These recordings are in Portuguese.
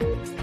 Bye.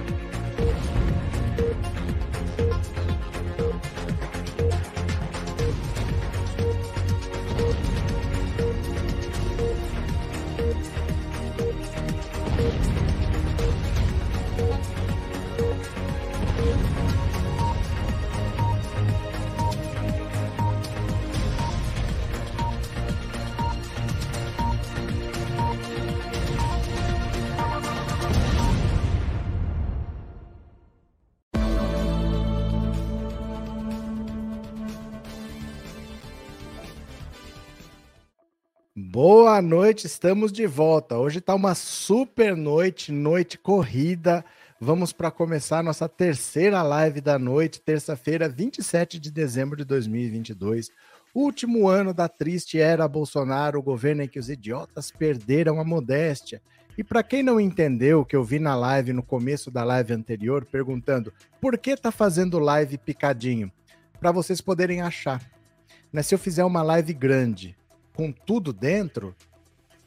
Boa noite, estamos de volta. Hoje está uma super noite, noite corrida. Vamos para começar nossa terceira live da noite, terça-feira, 27 de dezembro de 2022. Último ano da triste era Bolsonaro, o governo em que os idiotas perderam a modéstia. E para quem não entendeu, que eu vi na live no começo da live anterior, perguntando por que tá fazendo live picadinho? Para vocês poderem achar. Né, se eu fizer uma live grande, com tudo dentro,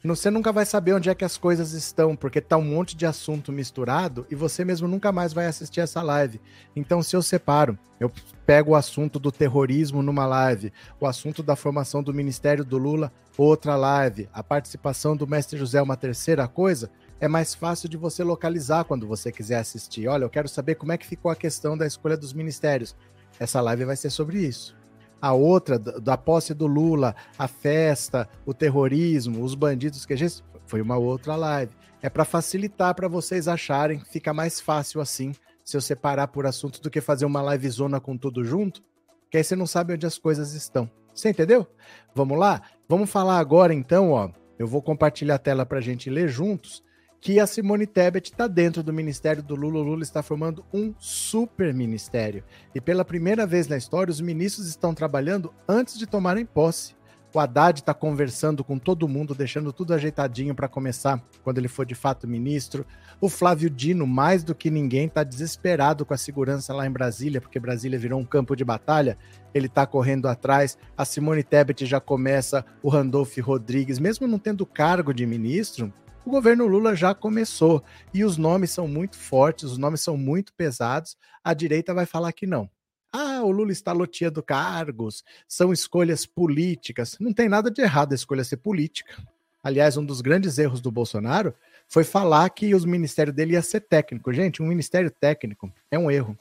você nunca vai saber onde é que as coisas estão, porque tá um monte de assunto misturado e você mesmo nunca mais vai assistir essa live. Então, se eu separo, eu pego o assunto do terrorismo numa live, o assunto da formação do Ministério do Lula, outra live, a participação do Mestre José, uma terceira coisa, é mais fácil de você localizar quando você quiser assistir. Olha, eu quero saber como é que ficou a questão da escolha dos ministérios. Essa live vai ser sobre isso a outra da posse do Lula, a festa, o terrorismo, os bandidos que a gente foi uma outra live. É para facilitar para vocês acharem, fica mais fácil assim, se eu separar por assunto do que fazer uma live zona com tudo junto, que aí você não sabe onde as coisas estão. Você entendeu? Vamos lá? Vamos falar agora então, ó. Eu vou compartilhar a tela para a gente ler juntos que a Simone Tebet está dentro do ministério do Lula. O Lula está formando um super ministério. E pela primeira vez na história, os ministros estão trabalhando antes de tomarem posse. O Haddad está conversando com todo mundo, deixando tudo ajeitadinho para começar quando ele for de fato ministro. O Flávio Dino, mais do que ninguém, está desesperado com a segurança lá em Brasília, porque Brasília virou um campo de batalha. Ele está correndo atrás. A Simone Tebet já começa, o Randolph Rodrigues, mesmo não tendo cargo de ministro, o governo Lula já começou e os nomes são muito fortes, os nomes são muito pesados. A direita vai falar que não. Ah, o Lula está loteando cargos, são escolhas políticas. Não tem nada de errado a escolha ser política. Aliás, um dos grandes erros do Bolsonaro foi falar que o ministério dele ia ser técnico. Gente, um ministério técnico é um erro.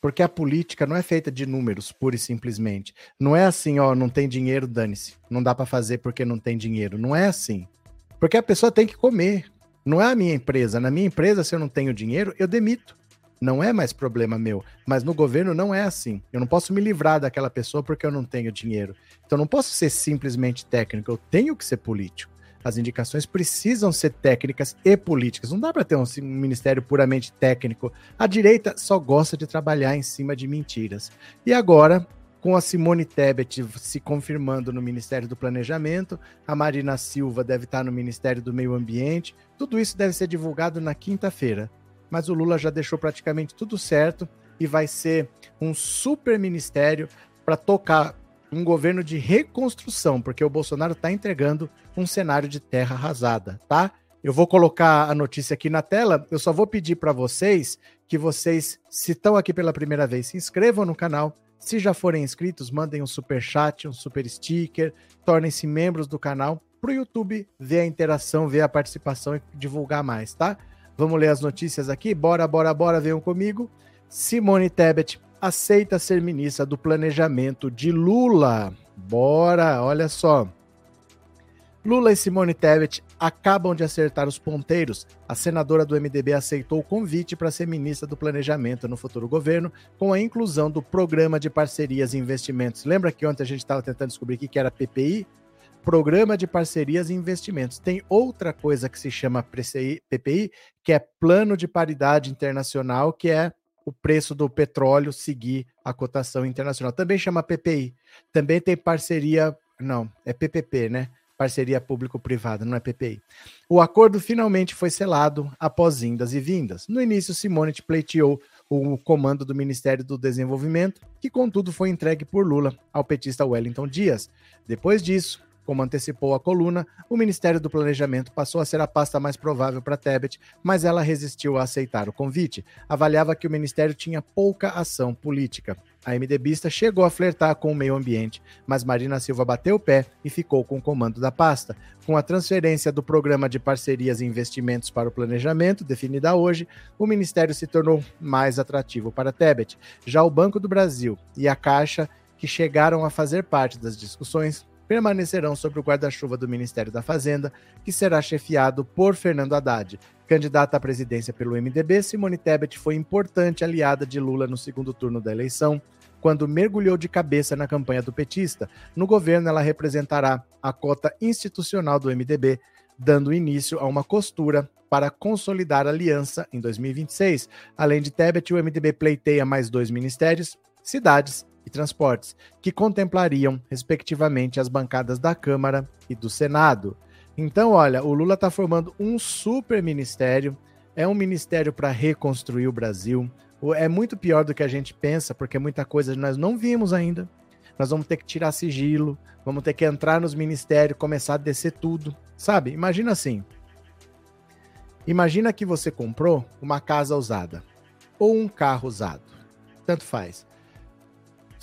Porque a política não é feita de números, pura e simplesmente. Não é assim, ó, não tem dinheiro, dane-se. Não dá para fazer porque não tem dinheiro. Não é assim. Porque a pessoa tem que comer. Não é a minha empresa. Na minha empresa, se eu não tenho dinheiro, eu demito. Não é mais problema meu. Mas no governo não é assim. Eu não posso me livrar daquela pessoa porque eu não tenho dinheiro. Então não posso ser simplesmente técnico, eu tenho que ser político. As indicações precisam ser técnicas e políticas. Não dá para ter um ministério puramente técnico. A direita só gosta de trabalhar em cima de mentiras. E agora com a Simone Tebet se confirmando no Ministério do Planejamento, a Marina Silva deve estar no Ministério do Meio Ambiente. Tudo isso deve ser divulgado na quinta-feira. Mas o Lula já deixou praticamente tudo certo e vai ser um super ministério para tocar um governo de reconstrução, porque o Bolsonaro está entregando um cenário de terra arrasada, tá? Eu vou colocar a notícia aqui na tela. Eu só vou pedir para vocês que vocês, se estão aqui pela primeira vez, se inscrevam no canal, se já forem inscritos, mandem um super chat, um super sticker, tornem-se membros do canal para o YouTube ver a interação, ver a participação e divulgar mais, tá? Vamos ler as notícias aqui? Bora, bora, bora, venham comigo. Simone Tebet aceita ser ministra do Planejamento de Lula. Bora, olha só. Lula e Simone Tebet acabam de acertar os ponteiros. A senadora do MDB aceitou o convite para ser ministra do Planejamento no futuro governo, com a inclusão do Programa de Parcerias e Investimentos. Lembra que ontem a gente estava tentando descobrir o que era PPI? Programa de Parcerias e Investimentos. Tem outra coisa que se chama PPI, que é Plano de Paridade Internacional, que é o preço do petróleo seguir a cotação internacional. Também chama PPI. Também tem parceria. Não, é PPP, né? Parceria público-privada, não é PPI. O acordo finalmente foi selado após indas e vindas. No início, Simone pleiteou o comando do Ministério do Desenvolvimento, que contudo foi entregue por Lula ao petista Wellington Dias. Depois disso, Como antecipou a coluna, o Ministério do Planejamento passou a ser a pasta mais provável para Tebet, mas ela resistiu a aceitar o convite. Avaliava que o ministério tinha pouca ação política. A MDBista chegou a flertar com o meio ambiente, mas Marina Silva bateu o pé e ficou com o comando da pasta. Com a transferência do Programa de Parcerias e Investimentos para o Planejamento, definida hoje, o ministério se tornou mais atrativo para Tebet. Já o Banco do Brasil e a Caixa, que chegaram a fazer parte das discussões, permanecerão sob o guarda-chuva do Ministério da Fazenda, que será chefiado por Fernando Haddad. Candidata à presidência pelo MDB, Simone Tebet foi importante aliada de Lula no segundo turno da eleição, quando mergulhou de cabeça na campanha do petista. No governo, ela representará a cota institucional do MDB, dando início a uma costura para consolidar a aliança em 2026. Além de Tebet, o MDB pleiteia mais dois ministérios, cidades e transportes, que contemplariam, respectivamente, as bancadas da Câmara e do Senado. Então, olha, o Lula está formando um super ministério, é um ministério para reconstruir o Brasil, é muito pior do que a gente pensa, porque muita coisa nós não vimos ainda. Nós vamos ter que tirar sigilo, vamos ter que entrar nos ministérios, começar a descer tudo, sabe? Imagina assim. Imagina que você comprou uma casa usada ou um carro usado. Tanto faz.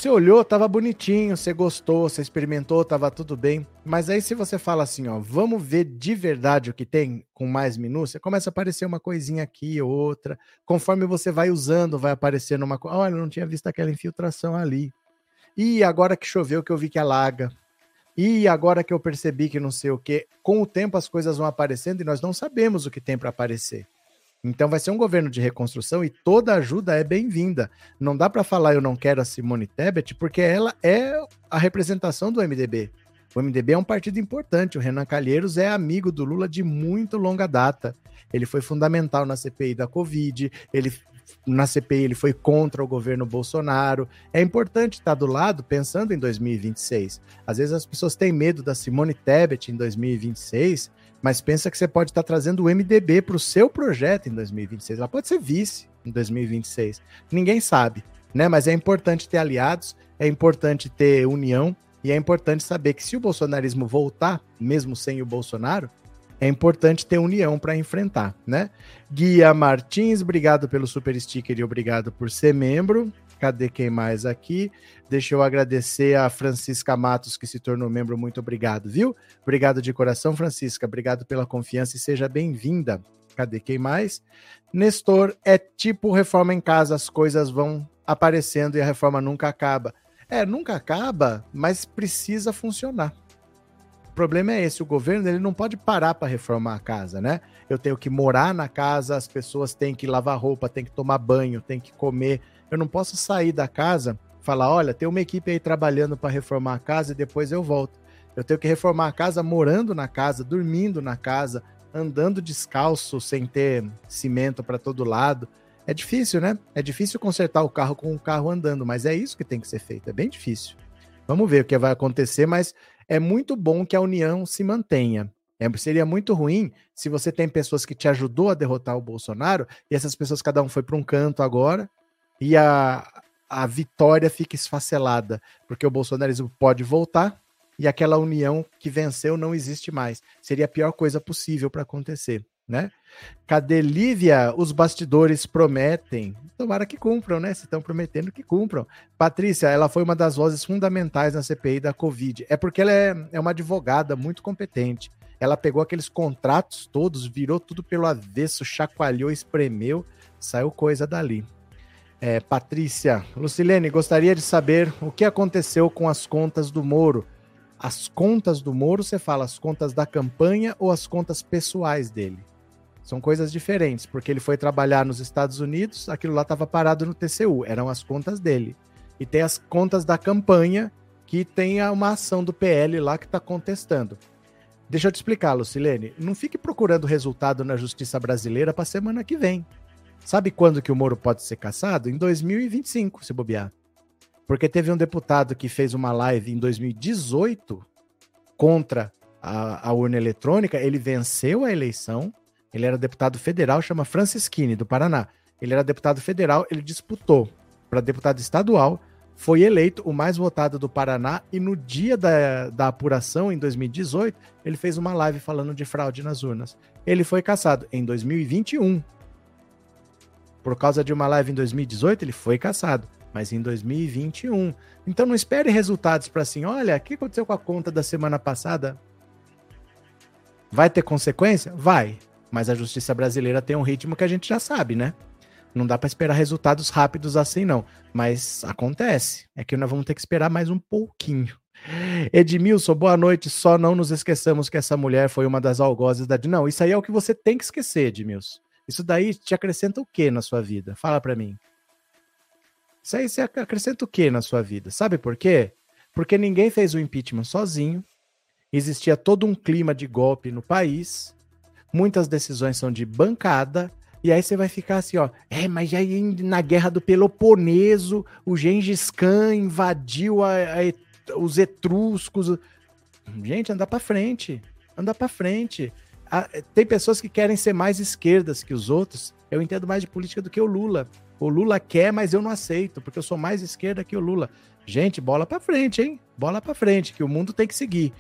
Você olhou, tava bonitinho, você gostou, você experimentou, tava tudo bem. Mas aí se você fala assim, ó, vamos ver de verdade o que tem com mais minúcia, começa a aparecer uma coisinha aqui, outra. Conforme você vai usando, vai aparecendo uma coisa. Olha, eu não tinha visto aquela infiltração ali. E agora que choveu que eu vi que alaga. E agora que eu percebi que não sei o que, com o tempo as coisas vão aparecendo e nós não sabemos o que tem para aparecer. Então vai ser um governo de reconstrução e toda ajuda é bem-vinda. Não dá para falar eu não quero a Simone Tebet, porque ela é a representação do MDB. O MDB é um partido importante. O Renan Calheiros é amigo do Lula de muito longa data. Ele foi fundamental na CPI da Covid, ele na CPI ele foi contra o governo Bolsonaro. É importante estar do lado pensando em 2026. Às vezes as pessoas têm medo da Simone Tebet em 2026, mas pensa que você pode estar trazendo o MDB para o seu projeto em 2026. Ela pode ser vice em 2026. Ninguém sabe, né? Mas é importante ter aliados, é importante ter união e é importante saber que se o bolsonarismo voltar, mesmo sem o Bolsonaro, é importante ter união para enfrentar, né? Guia Martins, obrigado pelo super sticker e obrigado por ser membro. Cadê quem mais aqui? Deixa eu agradecer a Francisca Matos, que se tornou membro. Muito obrigado, viu? Obrigado de coração, Francisca. Obrigado pela confiança e seja bem-vinda. Cadê quem mais? Nestor, é tipo reforma em casa, as coisas vão aparecendo e a reforma nunca acaba. É, nunca acaba, mas precisa funcionar. O problema é esse, o governo ele não pode parar para reformar a casa, né? Eu tenho que morar na casa, as pessoas têm que lavar roupa, têm que tomar banho, têm que comer, eu não posso sair da casa, falar, olha, tem uma equipe aí trabalhando para reformar a casa e depois eu volto. Eu tenho que reformar a casa morando na casa, dormindo na casa, andando descalço sem ter cimento para todo lado. É difícil, né? É difícil consertar o carro com o carro andando, mas é isso que tem que ser feito. É bem difícil. Vamos ver o que vai acontecer, mas é muito bom que a união se mantenha. É, seria muito ruim se você tem pessoas que te ajudou a derrotar o Bolsonaro e essas pessoas cada um foi para um canto agora e a, a vitória fica esfacelada, porque o bolsonarismo pode voltar e aquela união que venceu não existe mais. Seria a pior coisa possível para acontecer, né? Cadê Lívia? Os bastidores prometem. Tomara que cumpram, né? Se estão prometendo que cumpram. Patrícia, ela foi uma das vozes fundamentais na CPI da Covid. É porque ela é, é uma advogada muito competente. Ela pegou aqueles contratos todos, virou tudo pelo avesso, chacoalhou, espremeu, saiu coisa dali. É, Patrícia, Lucilene, gostaria de saber o que aconteceu com as contas do Moro. As contas do Moro, você fala as contas da campanha ou as contas pessoais dele? São coisas diferentes, porque ele foi trabalhar nos Estados Unidos, aquilo lá estava parado no TCU, eram as contas dele. E tem as contas da campanha, que tem uma ação do PL lá que está contestando. Deixa eu te explicar, Lucilene. Não fique procurando resultado na justiça brasileira para semana que vem. Sabe quando que o Moro pode ser caçado? Em 2025, se bobear. Porque teve um deputado que fez uma live em 2018 contra a, a urna eletrônica, ele venceu a eleição, ele era deputado federal, chama Francisquini, do Paraná. Ele era deputado federal, ele disputou para deputado estadual, foi eleito o mais votado do Paraná e no dia da, da apuração, em 2018, ele fez uma live falando de fraude nas urnas. Ele foi caçado em 2021. Por causa de uma live em 2018, ele foi caçado, mas em 2021. Então não espere resultados para assim, olha, o que aconteceu com a conta da semana passada? Vai ter consequência? Vai. Mas a justiça brasileira tem um ritmo que a gente já sabe, né? Não dá para esperar resultados rápidos assim, não. Mas acontece. É que nós vamos ter que esperar mais um pouquinho. Edmilson, boa noite. Só não nos esqueçamos que essa mulher foi uma das algozes da. Não, isso aí é o que você tem que esquecer, Edmilson. Isso daí te acrescenta o que na sua vida? Fala para mim. Isso aí você acrescenta o que na sua vida? Sabe por quê? Porque ninguém fez o impeachment sozinho. Existia todo um clima de golpe no país. Muitas decisões são de bancada e aí você vai ficar assim, ó. É, mas aí na guerra do Peloponeso, o Gengis Khan invadiu a, a, os etruscos. Gente, anda para frente. Anda para frente. tem pessoas que querem ser mais esquerdas que os outros. Eu entendo mais de política do que o Lula. O Lula quer, mas eu não aceito, porque eu sou mais esquerda que o Lula. Gente, bola para frente, hein? Bola para frente, que o mundo tem que seguir.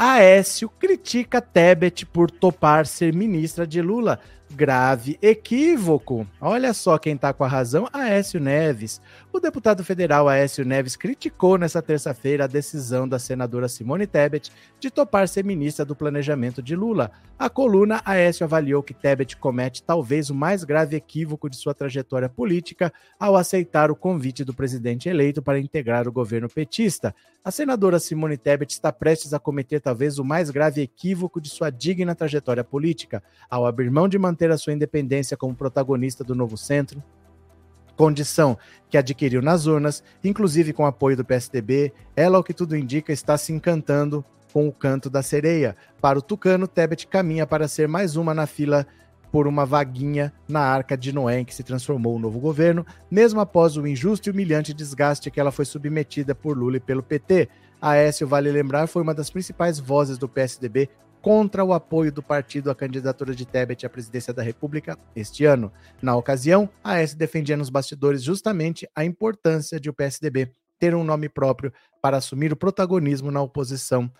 Aécio critica Tebet por topar ser ministra de Lula. Grave equívoco. Olha só quem está com a razão, Aécio Neves. O deputado federal Aécio Neves criticou nesta terça-feira a decisão da senadora Simone Tebet de topar ser ministra do planejamento de Lula. A coluna Aécio avaliou que Tebet comete talvez o mais grave equívoco de sua trajetória política ao aceitar o convite do presidente eleito para integrar o governo petista. A senadora Simone Tebet está prestes a cometer talvez o mais grave equívoco de sua digna trajetória política, ao abrir mão de manter a sua independência como protagonista do novo centro, condição que adquiriu nas urnas, inclusive com apoio do PSDB, ela, ao que tudo indica, está se encantando com o canto da sereia. Para o Tucano, Tebet caminha para ser mais uma na fila por uma vaguinha na Arca de Noé, em que se transformou o novo governo, mesmo após o injusto e humilhante desgaste que ela foi submetida por Lula e pelo PT. Aécio, vale lembrar, foi uma das principais vozes do PSDB contra o apoio do partido à candidatura de Tebet à presidência da República este ano. Na ocasião, Aécio defendia nos bastidores justamente a importância de o PSDB ter um nome próprio para assumir o protagonismo na oposição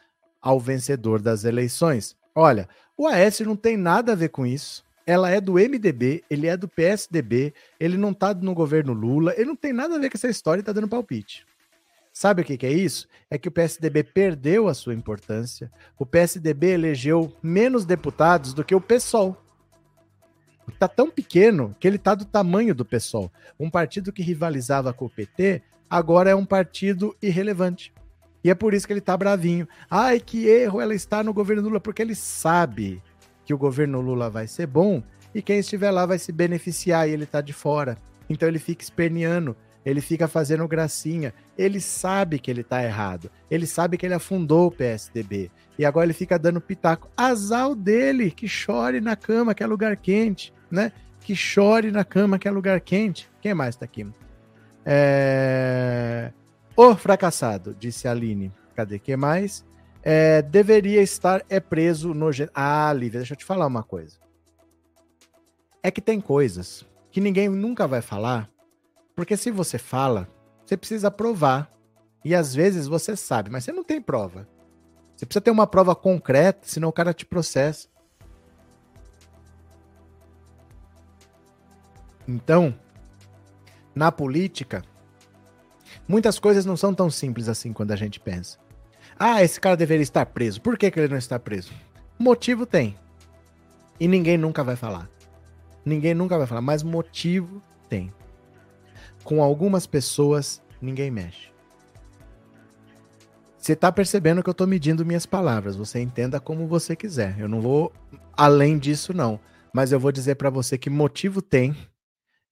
ao vencedor das eleições. Olha, o Aécio não tem nada a ver com isso ela é do MDB, ele é do PSDB, ele não tá no governo Lula, ele não tem nada a ver com essa história e tá dando palpite. Sabe o que, que é isso? É que o PSDB perdeu a sua importância. O PSDB elegeu menos deputados do que o PSOL. Tá tão pequeno que ele tá do tamanho do PSOL. Um partido que rivalizava com o PT, agora é um partido irrelevante. E é por isso que ele tá bravinho. Ai, que erro ela está no governo Lula, porque ele sabe que o governo Lula vai ser bom e quem estiver lá vai se beneficiar e ele tá de fora. Então ele fica esperneando, ele fica fazendo gracinha, ele sabe que ele tá errado, ele sabe que ele afundou o PSDB e agora ele fica dando pitaco. Azal dele, que chore na cama, que é lugar quente, né? Que chore na cama, que é lugar quente. Quem mais tá aqui? É... O fracassado, disse a Aline. Cadê que mais? é, deveria estar é preso no. Ah, Lívia, deixa eu te falar uma coisa. É que tem coisas que ninguém nunca vai falar, porque se você fala, você precisa provar. E às vezes você sabe, mas você não tem prova. Você precisa ter uma prova concreta, senão o cara te processa. Então, na política, muitas coisas não são tão simples assim quando a gente pensa. Ah, esse cara deveria estar preso. Por que, que ele não está preso? Motivo tem. E ninguém nunca vai falar. Ninguém nunca vai falar, mas motivo tem. Com algumas pessoas, ninguém mexe. Você está percebendo que eu estou medindo minhas palavras. Você entenda como você quiser. Eu não vou além disso, não. Mas eu vou dizer para você que motivo tem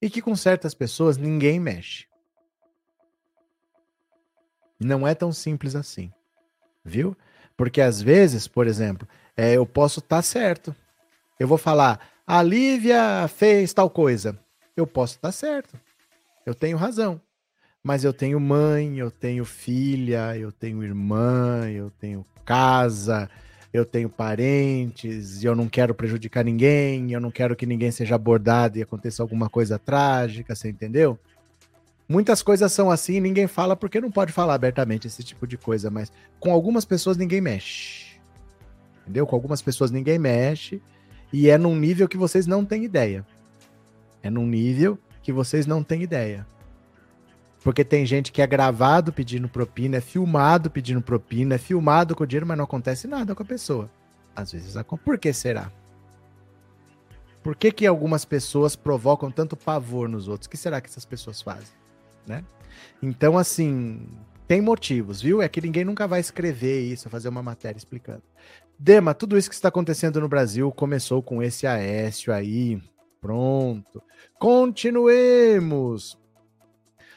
e que com certas pessoas ninguém mexe. Não é tão simples assim viu? Porque às vezes, por exemplo, é, eu posso estar tá certo. Eu vou falar, a Lívia fez tal coisa. Eu posso estar tá certo. Eu tenho razão. Mas eu tenho mãe, eu tenho filha, eu tenho irmã, eu tenho casa, eu tenho parentes, eu não quero prejudicar ninguém, eu não quero que ninguém seja abordado e aconteça alguma coisa trágica, você entendeu? Muitas coisas são assim, ninguém fala porque não pode falar abertamente esse tipo de coisa, mas com algumas pessoas ninguém mexe. Entendeu? Com algumas pessoas ninguém mexe e é num nível que vocês não têm ideia. É num nível que vocês não têm ideia. Porque tem gente que é gravado pedindo propina, é filmado pedindo propina, é filmado com dinheiro, mas não acontece nada com a pessoa. Às vezes acontece. Por que será? Por que, que algumas pessoas provocam tanto pavor nos outros? O que será que essas pessoas fazem? Né? Então, assim, tem motivos, viu? É que ninguém nunca vai escrever isso, fazer uma matéria explicando. Dema, tudo isso que está acontecendo no Brasil começou com esse Aécio aí. Pronto. Continuemos.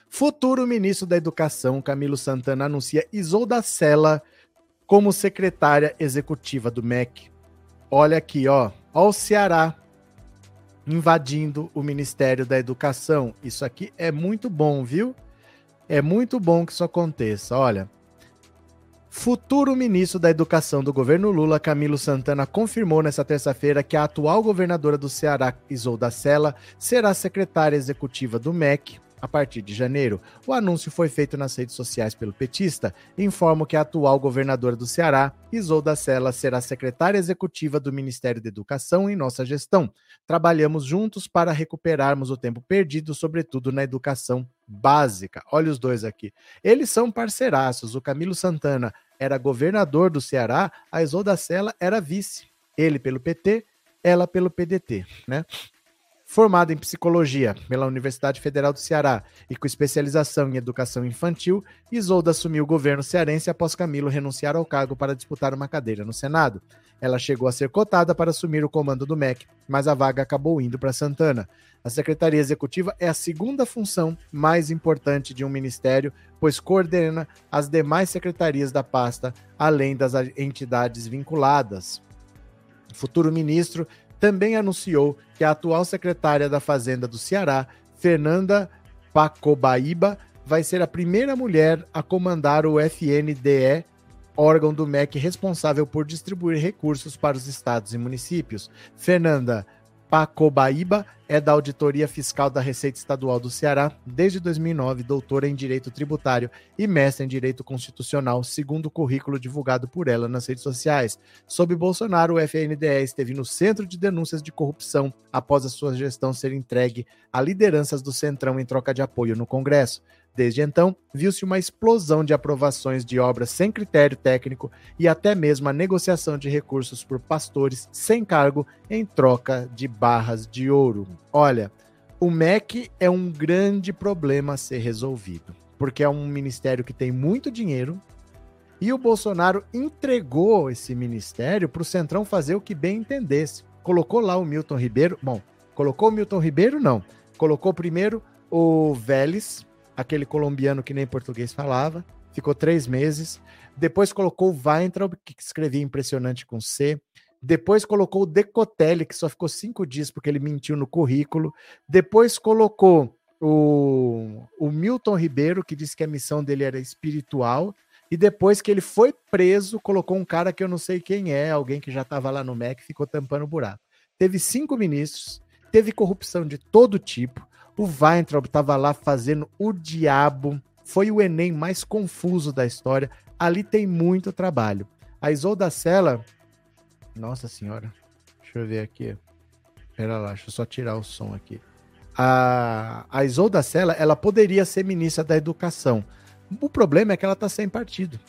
Futuro ministro da Educação, Camilo Santana, anuncia Isolda Sela como secretária executiva do MEC. Olha aqui, ó. Ó o Ceará invadindo o Ministério da Educação. Isso aqui é muito bom, viu? É muito bom que isso aconteça. Olha, Futuro ministro da Educação do governo Lula, Camilo Santana, confirmou nesta terça-feira que a atual governadora do Ceará, Isolda Sela, será secretária executiva do MEC a partir de janeiro. O anúncio foi feito nas redes sociais pelo petista. Informo que a atual governadora do Ceará, Isolda Sela, será secretária executiva do Ministério da Educação em nossa gestão. Trabalhamos juntos para recuperarmos o tempo perdido, sobretudo na educação básica. Olha os dois aqui. Eles são parceiraços. O Camilo Santana era governador do Ceará, a Isolda Sela era vice. Ele pelo PT, ela pelo PDT, né? Formada em psicologia pela Universidade Federal do Ceará e com especialização em educação infantil, Isolda assumiu o governo cearense após Camilo renunciar ao cargo para disputar uma cadeira no Senado. Ela chegou a ser cotada para assumir o comando do MEC, mas a vaga acabou indo para Santana. A Secretaria Executiva é a segunda função mais importante de um ministério, pois coordena as demais secretarias da pasta, além das entidades vinculadas. O futuro ministro também anunciou que a atual secretária da Fazenda do Ceará, Fernanda Pacobaíba, vai ser a primeira mulher a comandar o FNDE, órgão do MEC responsável por distribuir recursos para os estados e municípios. Fernanda Pacobaíba é da Auditoria Fiscal da Receita Estadual do Ceará desde 2009, doutora em Direito Tributário e mestre em Direito Constitucional, segundo o currículo divulgado por ela nas redes sociais. Sob Bolsonaro, o FNDE esteve no centro de denúncias de corrupção após a sua gestão ser entregue a lideranças do Centrão em troca de apoio no Congresso. Desde então, viu-se uma explosão de aprovações de obras sem critério técnico e até mesmo a negociação de recursos por pastores sem cargo em troca de barras de ouro. Olha, o MEC é um grande problema a ser resolvido, porque é um ministério que tem muito dinheiro e o Bolsonaro entregou esse ministério para o Centrão fazer o que bem entendesse. Colocou lá o Milton Ribeiro. Bom, colocou o Milton Ribeiro, não. Colocou primeiro o Vélez, aquele colombiano que nem português falava, ficou três meses. Depois colocou o Weintraub, que escrevia impressionante com C. Depois colocou o Decotelli, que só ficou cinco dias porque ele mentiu no currículo. Depois colocou o, o Milton Ribeiro, que disse que a missão dele era espiritual. E depois que ele foi preso, colocou um cara que eu não sei quem é, alguém que já estava lá no MEC, ficou tampando o buraco. Teve cinco ministros, teve corrupção de todo tipo. O Weintraub estava lá fazendo o diabo. Foi o Enem mais confuso da história. Ali tem muito trabalho. A Isolda Sela. Nossa senhora. Deixa eu ver aqui. Pera lá, deixa eu só tirar o som aqui. A, a Isolda Sela, ela poderia ser ministra da Educação. O problema é que ela está sem partido.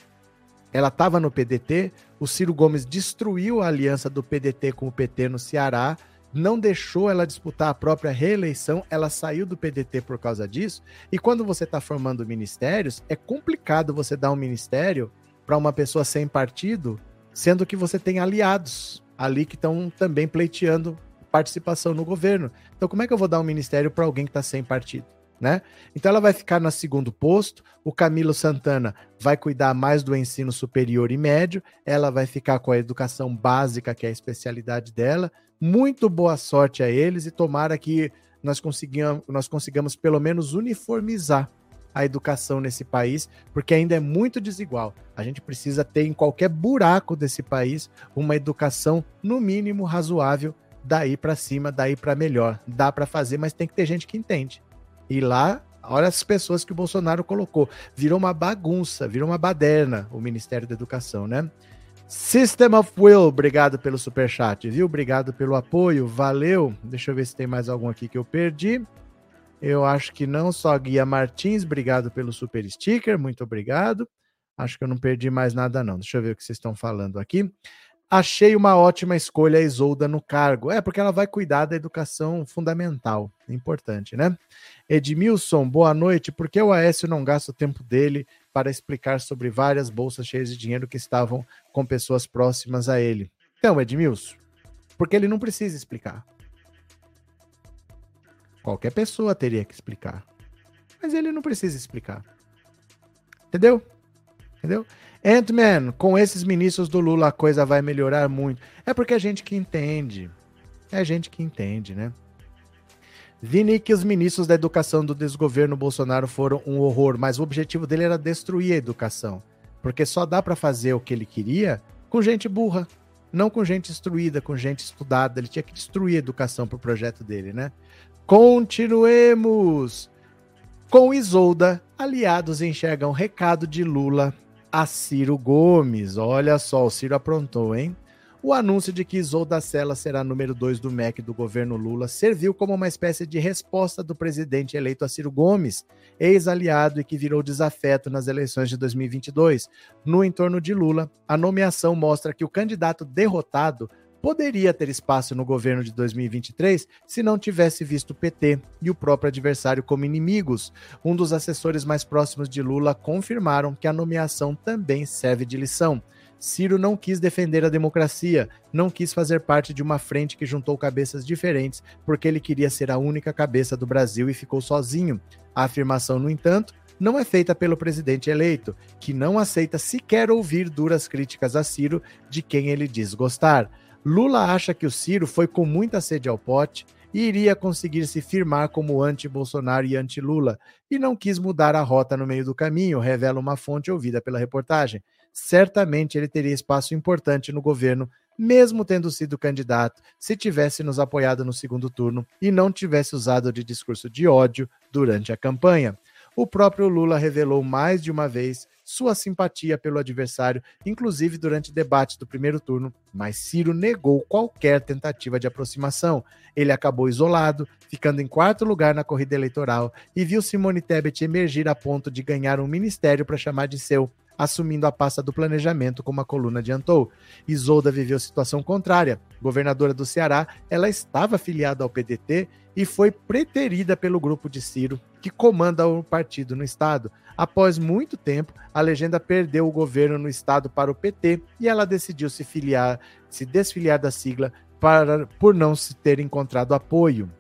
Ela estava no PDT, o Ciro Gomes destruiu a aliança do PDT com o PT no Ceará, não deixou ela disputar a própria reeleição, ela saiu do PDT por causa disso. E quando você está formando ministérios, é complicado você dar um ministério para uma pessoa sem partido, sendo que você tem aliados ali que estão também pleiteando participação no governo. Então, como é que eu vou dar um ministério para alguém que está sem partido? Né? Então ela vai ficar no segundo posto. O Camilo Santana vai cuidar mais do ensino superior e médio. Ela vai ficar com a educação básica, que é a especialidade dela. Muito boa sorte a eles e tomara que nós consigamos, nós consigamos pelo menos uniformizar a educação nesse país, porque ainda é muito desigual. A gente precisa ter em qualquer buraco desse país uma educação no mínimo razoável, daí para cima, daí para melhor. Dá para fazer, mas tem que ter gente que entende. E lá Olha as pessoas que o Bolsonaro colocou. Virou uma bagunça, virou uma baderna o Ministério da Educação, né? System of Will, obrigado pelo superchat, viu? Obrigado pelo apoio, valeu. Deixa eu ver se tem mais algum aqui que eu perdi. Eu acho que não, só Guia Martins, obrigado pelo super sticker, muito obrigado. Acho que eu não perdi mais nada, não. Deixa eu ver o que vocês estão falando aqui. Achei uma ótima escolha a Isolda no cargo. É, porque ela vai cuidar da educação fundamental. Importante, né? Edmilson, boa noite. Por que o Aécio não gasta o tempo dele para explicar sobre várias bolsas cheias de dinheiro que estavam com pessoas próximas a ele? Então, Edmilson, porque ele não precisa explicar. Qualquer pessoa teria que explicar. Mas ele não precisa explicar. Entendeu? Entendeu? Ant-Man, com esses ministros do Lula a coisa vai melhorar muito. É porque é gente que entende. É gente que entende, né? Vini que os ministros da educação do desgoverno Bolsonaro foram um horror, mas o objetivo dele era destruir a educação. Porque só dá para fazer o que ele queria com gente burra, não com gente instruída, com gente estudada. Ele tinha que destruir a educação pro projeto dele, né? Continuemos! Com Isolda, aliados enxergam recado de Lula a Ciro Gomes. Olha só, o Ciro aprontou, hein? O anúncio de que Isolda Sela será número 2 do MEC do governo Lula serviu como uma espécie de resposta do presidente eleito a Ciro Gomes, ex-aliado e que virou desafeto nas eleições de 2022. No entorno de Lula, a nomeação mostra que o candidato derrotado poderia ter espaço no governo de 2023 se não tivesse visto o PT e o próprio adversário como inimigos. Um dos assessores mais próximos de Lula confirmaram que a nomeação também serve de lição. Ciro não quis defender a democracia, não quis fazer parte de uma frente que juntou cabeças diferentes, porque ele queria ser a única cabeça do Brasil e ficou sozinho. A afirmação, no entanto, não é feita pelo presidente eleito, que não aceita sequer ouvir duras críticas a Ciro de quem ele diz gostar. Lula acha que o Ciro foi com muita sede ao pote e iria conseguir se firmar como anti-Bolsonaro e anti-Lula, e não quis mudar a rota no meio do caminho, revela uma fonte ouvida pela reportagem. Certamente ele teria espaço importante no governo, mesmo tendo sido candidato, se tivesse nos apoiado no segundo turno e não tivesse usado de discurso de ódio durante a campanha. O próprio Lula revelou mais de uma vez sua simpatia pelo adversário, inclusive durante debates do primeiro turno, mas Ciro negou qualquer tentativa de aproximação. Ele acabou isolado, ficando em quarto lugar na corrida eleitoral e viu Simone Tebet emergir a ponto de ganhar um ministério para chamar de seu, assumindo a pasta do planejamento, como a coluna adiantou. Isolda viveu situação contrária. Governadora do Ceará, ela estava afiliada ao PDT e foi preterida pelo grupo de Ciro, que comanda o partido no estado. Após muito tempo, a legenda perdeu o governo no estado para o PT e ela decidiu se filiar, se desfiliar da sigla para, por não se ter encontrado apoio.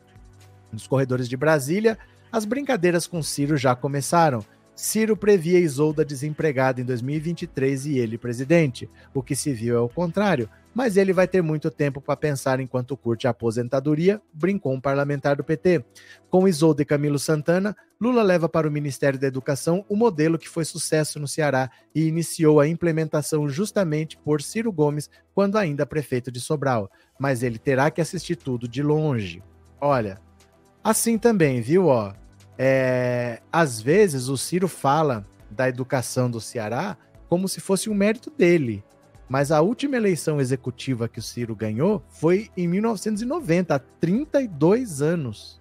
Nos corredores de Brasília, as brincadeiras com Ciro já começaram. Ciro previa Isolda desempregada em 2023 e ele presidente. O que se viu é o contrário mas ele vai ter muito tempo para pensar enquanto curte a aposentadoria, brincou um parlamentar do PT. Com Isolde e Camilo Santana, Lula leva para o Ministério da Educação o modelo que foi sucesso no Ceará e iniciou a implementação justamente por Ciro Gomes, quando ainda prefeito de Sobral. Mas ele terá que assistir tudo de longe. Olha, assim também, viu? Ó, é, às vezes o Ciro fala da educação do Ceará como se fosse um mérito dele. Mas a última eleição executiva que o Ciro ganhou foi em 1990, há 32 anos.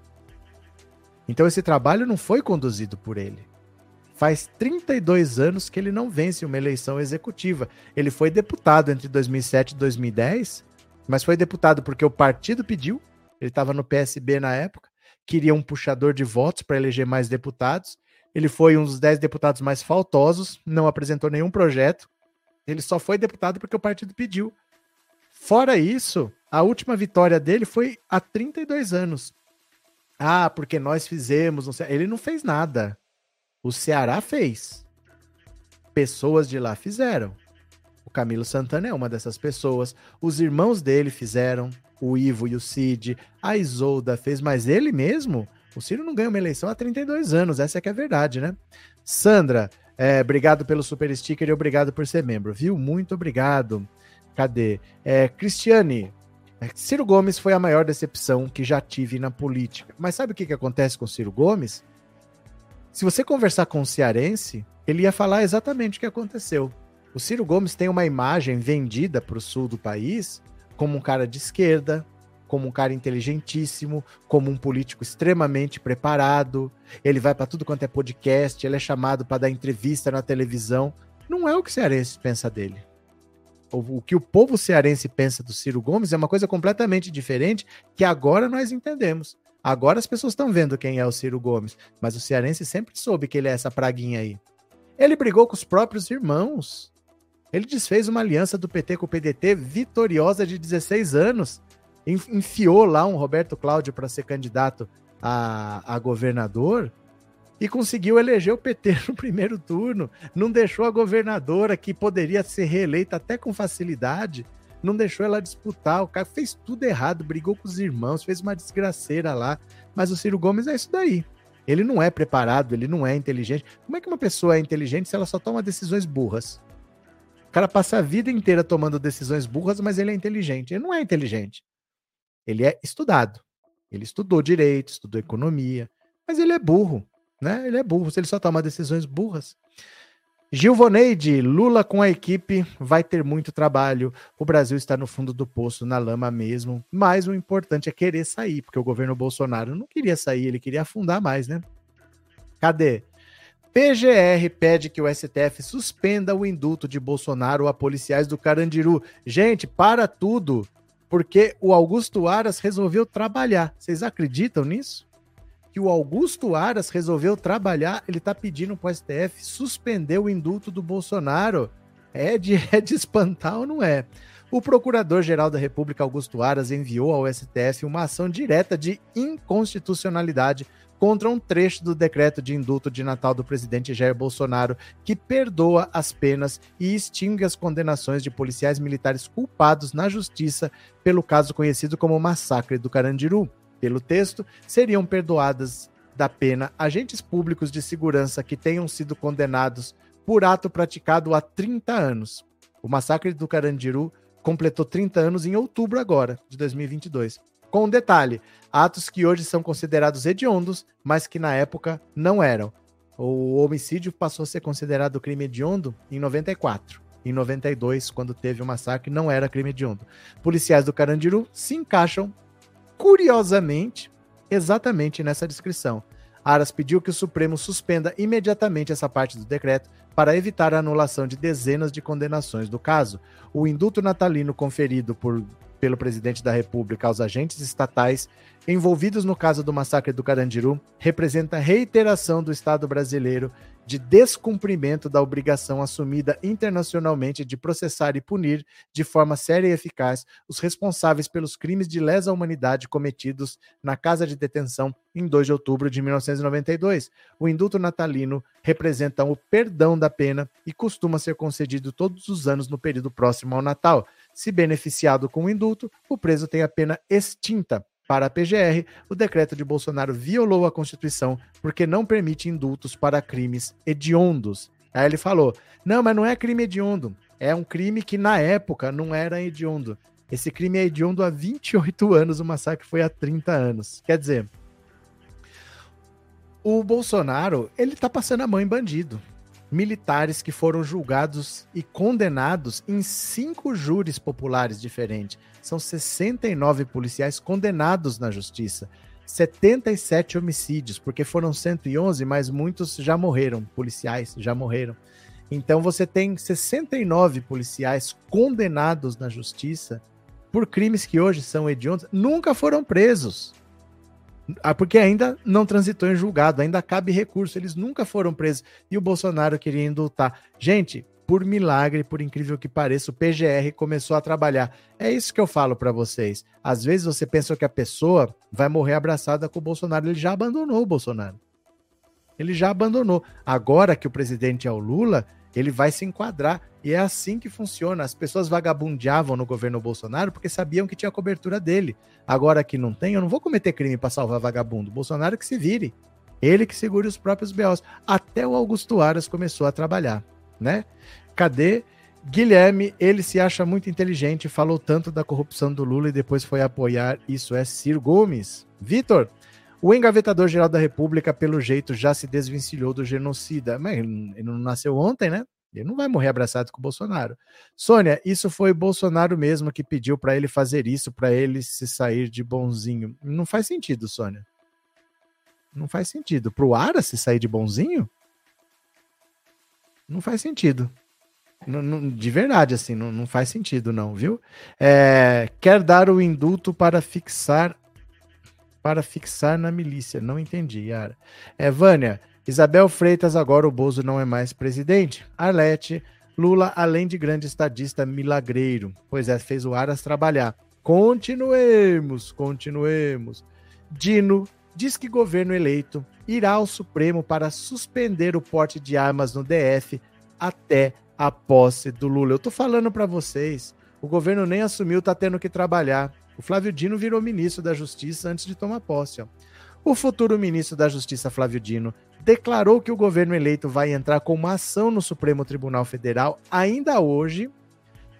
Então esse trabalho não foi conduzido por ele. Faz 32 anos que ele não vence uma eleição executiva. Ele foi deputado entre 2007 e 2010, mas foi deputado porque o partido pediu. Ele estava no PSB na época, queria um puxador de votos para eleger mais deputados. Ele foi um dos 10 deputados mais faltosos, não apresentou nenhum projeto, ele só foi deputado porque o partido pediu. Fora isso, a última vitória dele foi há 32 anos. Ah, porque nós fizemos. Não ele não fez nada. O Ceará fez. Pessoas de lá fizeram. O Camilo Santana é uma dessas pessoas. Os irmãos dele fizeram. O Ivo e o Cid. A Isolda fez, mas ele mesmo. O Ciro não ganha uma eleição há 32 anos. Essa é que é a verdade, né? Sandra, é, obrigado pelo super sticker e obrigado por ser membro, viu? Muito obrigado. Cadê? É, Cristiane, é, Ciro Gomes foi a maior decepção que já tive na política. Mas sabe o que, que acontece com Ciro Gomes? Se você conversar com o cearense, ele ia falar exatamente o que aconteceu. O Ciro Gomes tem uma imagem vendida para o sul do país como um cara de esquerda, como um cara inteligentíssimo, como um político extremamente preparado. Ele vai para tudo quanto é podcast, ele é chamado para dar entrevista na televisão. Não é o que o cearense pensa dele. O, o que o povo cearense pensa do Ciro Gomes é uma coisa completamente diferente que agora nós entendemos. Agora as pessoas estão vendo quem é o Ciro Gomes, mas o cearense sempre soube que ele é essa praguinha aí. Ele brigou com os próprios irmãos. Ele desfez uma aliança do PT com o PDT vitoriosa de 16 anos enfiou lá um Roberto Cláudio para ser candidato a, a governador e conseguiu eleger o PT no primeiro turno. Não deixou a governadora, que poderia ser reeleita até com facilidade, não deixou ela disputar. O cara fez tudo errado, brigou com os irmãos, fez uma desgraceira lá. Mas o Ciro Gomes é isso daí. Ele não é preparado, ele não é inteligente. Como é que uma pessoa é inteligente se ela só toma decisões burras? O cara passa a vida inteira tomando decisões burras, mas ele é inteligente. Ele não é inteligente. Ele é estudado. Ele estudou direito, estudou economia, mas ele é burro, né? Ele é burro, ele só toma decisões burras. Gilvoneide, Lula com a equipe vai ter muito trabalho. O Brasil está no fundo do poço, na lama mesmo. Mas o importante é querer sair, porque o governo Bolsonaro não queria sair, ele queria afundar mais, né? Cadê? PGR pede que o STF suspenda o indulto de Bolsonaro a policiais do Carandiru. Gente, para tudo porque o Augusto Aras resolveu trabalhar. Vocês acreditam nisso? Que o Augusto Aras resolveu trabalhar, ele está pedindo para o STF suspender o indulto do Bolsonaro. É de, é de espantar ou não é? O Procurador-Geral da República, Augusto Aras, enviou ao STF uma ação direta de inconstitucionalidade contra um trecho do decreto de indulto de Natal do presidente Jair Bolsonaro, que perdoa as penas e extingue as condenações de policiais militares culpados na justiça pelo caso conhecido como Massacre do Carandiru. Pelo texto, seriam perdoadas da pena agentes públicos de segurança que tenham sido condenados por ato praticado há 30 anos. O Massacre do Carandiru completou 30 anos em outubro agora, de 2022. Com um detalhe: atos que hoje são considerados hediondos, mas que na época não eram. O homicídio passou a ser considerado crime hediondo em 94. Em 92, quando teve o massacre, não era crime hediondo. Policiais do Carandiru se encaixam, curiosamente, exatamente nessa descrição. Aras pediu que o Supremo suspenda imediatamente essa parte do decreto para evitar a anulação de dezenas de condenações do caso. O indulto natalino conferido por pelo presidente da República aos agentes estatais envolvidos no caso do massacre do Carandiru representa reiteração do Estado brasileiro de descumprimento da obrigação assumida internacionalmente de processar e punir de forma séria e eficaz os responsáveis pelos crimes de lesa humanidade cometidos na casa de detenção em 2 de outubro de 1992. O indulto natalino representa o perdão da pena e costuma ser concedido todos os anos no período próximo ao Natal. Se beneficiado com o indulto, o preso tem a pena extinta para a PGR, o decreto de Bolsonaro violou a Constituição porque não permite indultos para crimes hediondos. Aí ele falou: não, mas não é crime hediondo. É um crime que na época não era hediondo. Esse crime é hediondo há 28 anos, o massacre foi há 30 anos. Quer dizer, o Bolsonaro, ele tá passando a mão em bandido militares que foram julgados e condenados em cinco júris populares diferentes. São 69 policiais condenados na justiça. 77 homicídios, porque foram 111, mas muitos já morreram, policiais já morreram. Então você tem 69 policiais condenados na justiça por crimes que hoje são hediondos, nunca foram presos. Ah, porque ainda não transitou em julgado, ainda cabe recurso, eles nunca foram presos. E o Bolsonaro queria indultar. Gente, por milagre, por incrível que pareça, o PGR começou a trabalhar. É isso que eu falo para vocês. Às vezes você pensa que a pessoa vai morrer abraçada com o Bolsonaro, ele já abandonou o Bolsonaro. Ele já abandonou. Agora que o presidente é o Lula, ele vai se enquadrar. E é assim que funciona. As pessoas vagabundeavam no governo Bolsonaro porque sabiam que tinha cobertura dele. Agora que não tem, eu não vou cometer crime para salvar vagabundo. Bolsonaro que se vire. Ele que segure os próprios BOs. Até o Augusto Aras começou a trabalhar, né? Cadê? Guilherme, ele se acha muito inteligente, falou tanto da corrupção do Lula e depois foi apoiar. Isso é Ciro Gomes. Vitor, O engavetador-geral da República, pelo jeito, já se desvencilhou do genocida. Mas ele não nasceu ontem, né? Ele não vai morrer abraçado com o Bolsonaro. Sônia, isso foi Bolsonaro mesmo que pediu para ele fazer isso, para ele se sair de bonzinho. Não faz sentido, Sônia. Não faz sentido. Para o Ara se sair de bonzinho? Não faz sentido. Não, não, de verdade, assim, não, não, faz sentido, não, viu? É, quer dar o indulto para fixar para fixar na milícia. Não entendi, Yara. É, Vânia, Isabel Freitas, agora o Bozo não é mais presidente. Arlete, Lula, além de grande estadista milagreiro. Pois é, fez o Aras trabalhar. Continuemos, continuemos. Dino diz que governo eleito irá ao Supremo para suspender o porte de armas no DF até a posse do Lula. Eu tô falando para vocês, o governo nem assumiu, tá tendo que trabalhar. O Flávio Dino virou ministro da Justiça antes de tomar posse. Ó. O futuro ministro da Justiça, Flávio Dino, declarou que o governo eleito vai entrar com uma ação no Supremo Tribunal Federal ainda hoje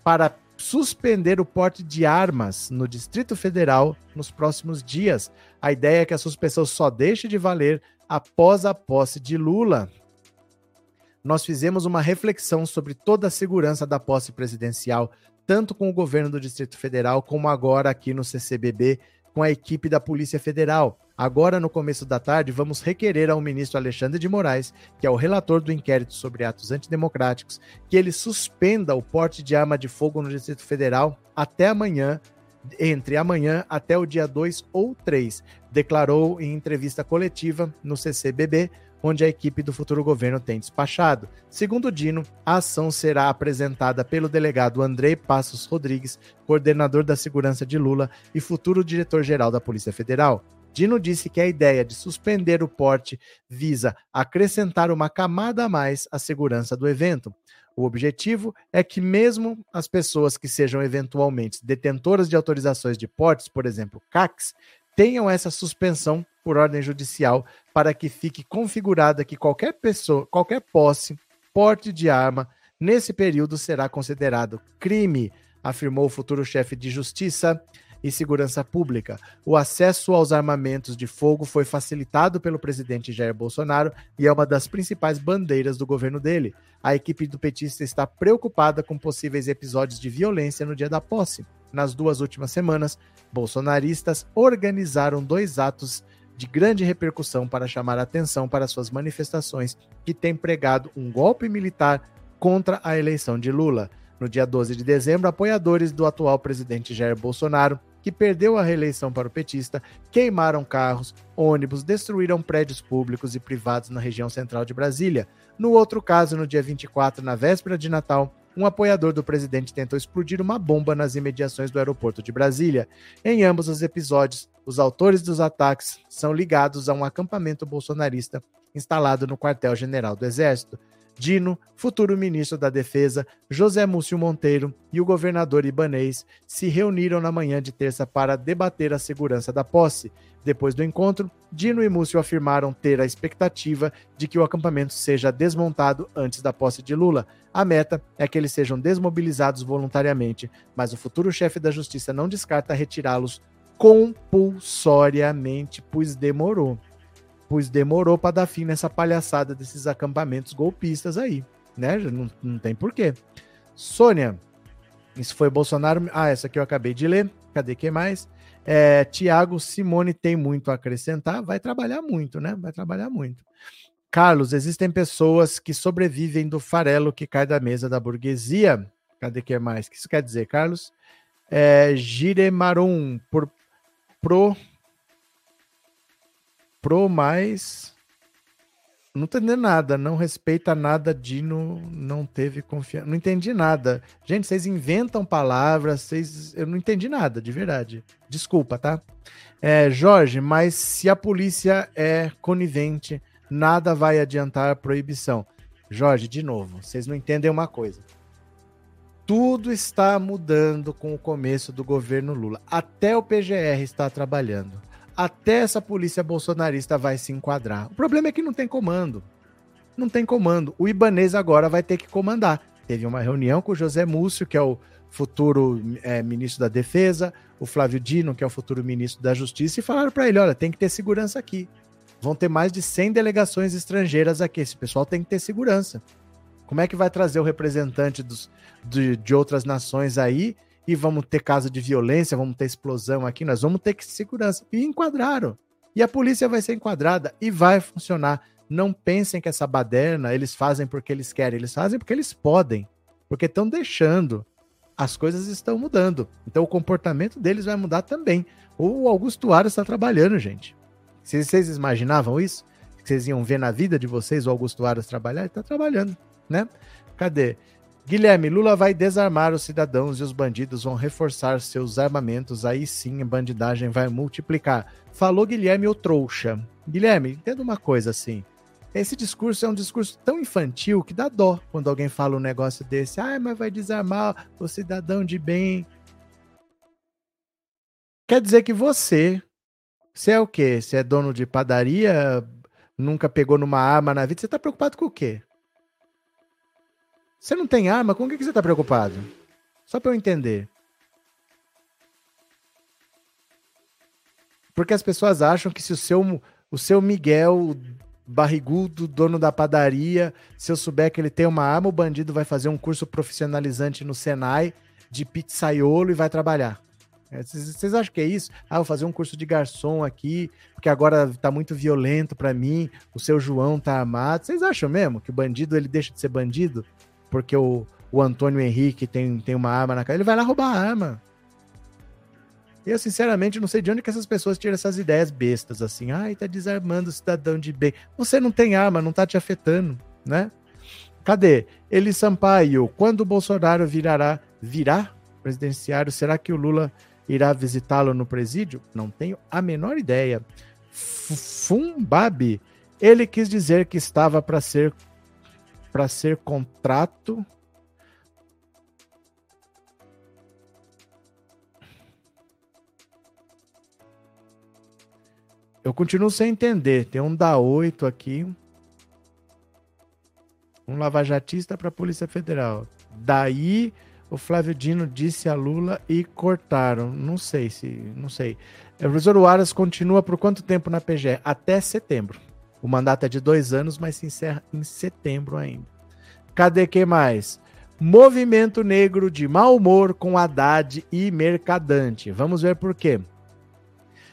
para suspender o porte de armas no Distrito Federal nos próximos dias. A ideia é que a suspensão só deixe de valer após a posse de Lula. Nós fizemos uma reflexão sobre toda a segurança da posse presidencial, tanto com o governo do Distrito Federal, como agora aqui no CCBB, com a equipe da Polícia Federal. Agora, no começo da tarde, vamos requerer ao ministro Alexandre de Moraes, que é o relator do inquérito sobre atos antidemocráticos, que ele suspenda o porte de arma de fogo no Distrito Federal até amanhã, entre amanhã até o dia 2 ou 3, declarou em entrevista coletiva no CCBB, onde a equipe do futuro governo tem despachado. Segundo Dino, a ação será apresentada pelo delegado Andrei Passos Rodrigues, coordenador da segurança de Lula e futuro diretor-geral da Polícia Federal. Dino disse que a ideia de suspender o porte visa acrescentar uma camada a mais à segurança do evento. O objetivo é que, mesmo as pessoas que sejam eventualmente detentoras de autorizações de portes, por exemplo, CACs, tenham essa suspensão por ordem judicial para que fique configurada que qualquer pessoa, qualquer posse, porte de arma, nesse período será considerado crime, afirmou o futuro chefe de justiça e Segurança Pública. O acesso aos armamentos de fogo foi facilitado pelo presidente Jair Bolsonaro e é uma das principais bandeiras do governo dele. A equipe do petista está preocupada com possíveis episódios de violência no dia da posse. Nas duas últimas semanas, bolsonaristas organizaram dois atos de grande repercussão para chamar atenção para suas manifestações que têm pregado um golpe militar contra a eleição de Lula. No dia 12 de dezembro, apoiadores do atual presidente Jair Bolsonaro que perdeu a reeleição para o petista, queimaram carros, ônibus, destruíram prédios públicos e privados na região central de Brasília. No outro caso, no dia 24, na véspera de Natal, um apoiador do presidente tentou explodir uma bomba nas imediações do aeroporto de Brasília. Em ambos os episódios, os autores dos ataques são ligados a um acampamento bolsonarista instalado no quartel-general do Exército. Dino, futuro ministro da Defesa, José Múcio Monteiro e o governador ibanês se reuniram na manhã de terça para debater a segurança da posse. Depois do encontro, Dino e Múcio afirmaram ter a expectativa de que o acampamento seja desmontado antes da posse de Lula. A meta é que eles sejam desmobilizados voluntariamente, mas o futuro chefe da justiça não descarta retirá-los compulsoriamente, pois demorou pois demorou para dar fim nessa palhaçada desses acampamentos golpistas aí, né? Não, não tem porquê. Sônia, isso foi Bolsonaro. Ah, essa aqui eu acabei de ler. Cadê que mais? É, Tiago Simone tem muito a acrescentar. Vai trabalhar muito, né? Vai trabalhar muito. Carlos, existem pessoas que sobrevivem do farelo que cai da mesa da burguesia. Cadê que mais? O que isso quer dizer, Carlos? É, Giremarum, por pro Pro mais. Não tô entendendo nada, não respeita nada, Dino não teve confiança. Não entendi nada. Gente, vocês inventam palavras, vocês. Eu não entendi nada, de verdade. Desculpa, tá? É, Jorge, mas se a polícia é conivente, nada vai adiantar a proibição. Jorge, de novo, vocês não entendem uma coisa. Tudo está mudando com o começo do governo Lula. Até o PGR está trabalhando até essa polícia bolsonarista vai se enquadrar. O problema é que não tem comando. Não tem comando. O Ibanês agora vai ter que comandar. Teve uma reunião com o José Múcio, que é o futuro é, ministro da Defesa, o Flávio Dino, que é o futuro ministro da Justiça, e falaram para ele: olha, tem que ter segurança aqui. Vão ter mais de 100 delegações estrangeiras aqui. Esse pessoal tem que ter segurança. Como é que vai trazer o representante dos, de, de outras nações aí e vamos ter caso de violência, vamos ter explosão aqui? Nós vamos ter que segurança. E enquadraram. E a polícia vai ser enquadrada e vai funcionar. Não pensem que essa baderna eles fazem porque eles querem, eles fazem porque eles podem, porque estão deixando. As coisas estão mudando. Então o comportamento deles vai mudar também. O Augusto Aras está trabalhando, gente. Vocês imaginavam isso, vocês iam ver na vida de vocês o Augusto Aras trabalhar, ele está trabalhando, né? Cadê? Guilherme, Lula vai desarmar os cidadãos e os bandidos vão reforçar seus armamentos, aí sim a bandidagem vai multiplicar. Falou Guilherme o trouxa. Guilherme, entenda uma coisa assim. Esse discurso é um discurso tão infantil que dá dó quando alguém fala um negócio desse. Ah, mas vai desarmar o cidadão de bem. Quer dizer que você, você é o quê? Você é dono de padaria, nunca pegou numa arma na vida, você tá preocupado com o quê? Você não tem arma, com o que você tá preocupado? Só para eu entender. Porque as pessoas acham que se o seu, o seu Miguel barrigudo, dono da padaria, se eu souber que ele tem uma arma, o bandido vai fazer um curso profissionalizante no Senai de pizzaiolo e vai trabalhar. É, vocês acham que é isso? Ah, vou fazer um curso de garçom aqui, porque agora tá muito violento para mim, o seu João tá armado. Vocês acham mesmo que o bandido ele deixa de ser bandido porque o, o Antônio Henrique tem, tem uma arma na cara? Ele vai lá roubar a arma. Eu, sinceramente, não sei de onde que essas pessoas tiram essas ideias bestas, assim. Ai, tá desarmando o cidadão de bem. Você não tem arma, não tá te afetando, né? Cadê? Eli Sampaio, quando o Bolsonaro virará, virá presidenciário, será que o Lula irá visitá-lo no presídio? Não tenho a menor ideia. Fumbabi, ele quis dizer que estava para ser para ser contrato Eu continuo sem entender. Tem um da 8 aqui. Um lavajatista para a Polícia Federal. Daí o Flávio Dino disse a Lula e cortaram. Não sei se. Não sei. O professor Uaras continua por quanto tempo na PGE? Até setembro. O mandato é de dois anos, mas se encerra em setembro ainda. Cadê que mais? Movimento negro de mau humor com Haddad e Mercadante. Vamos ver por quê.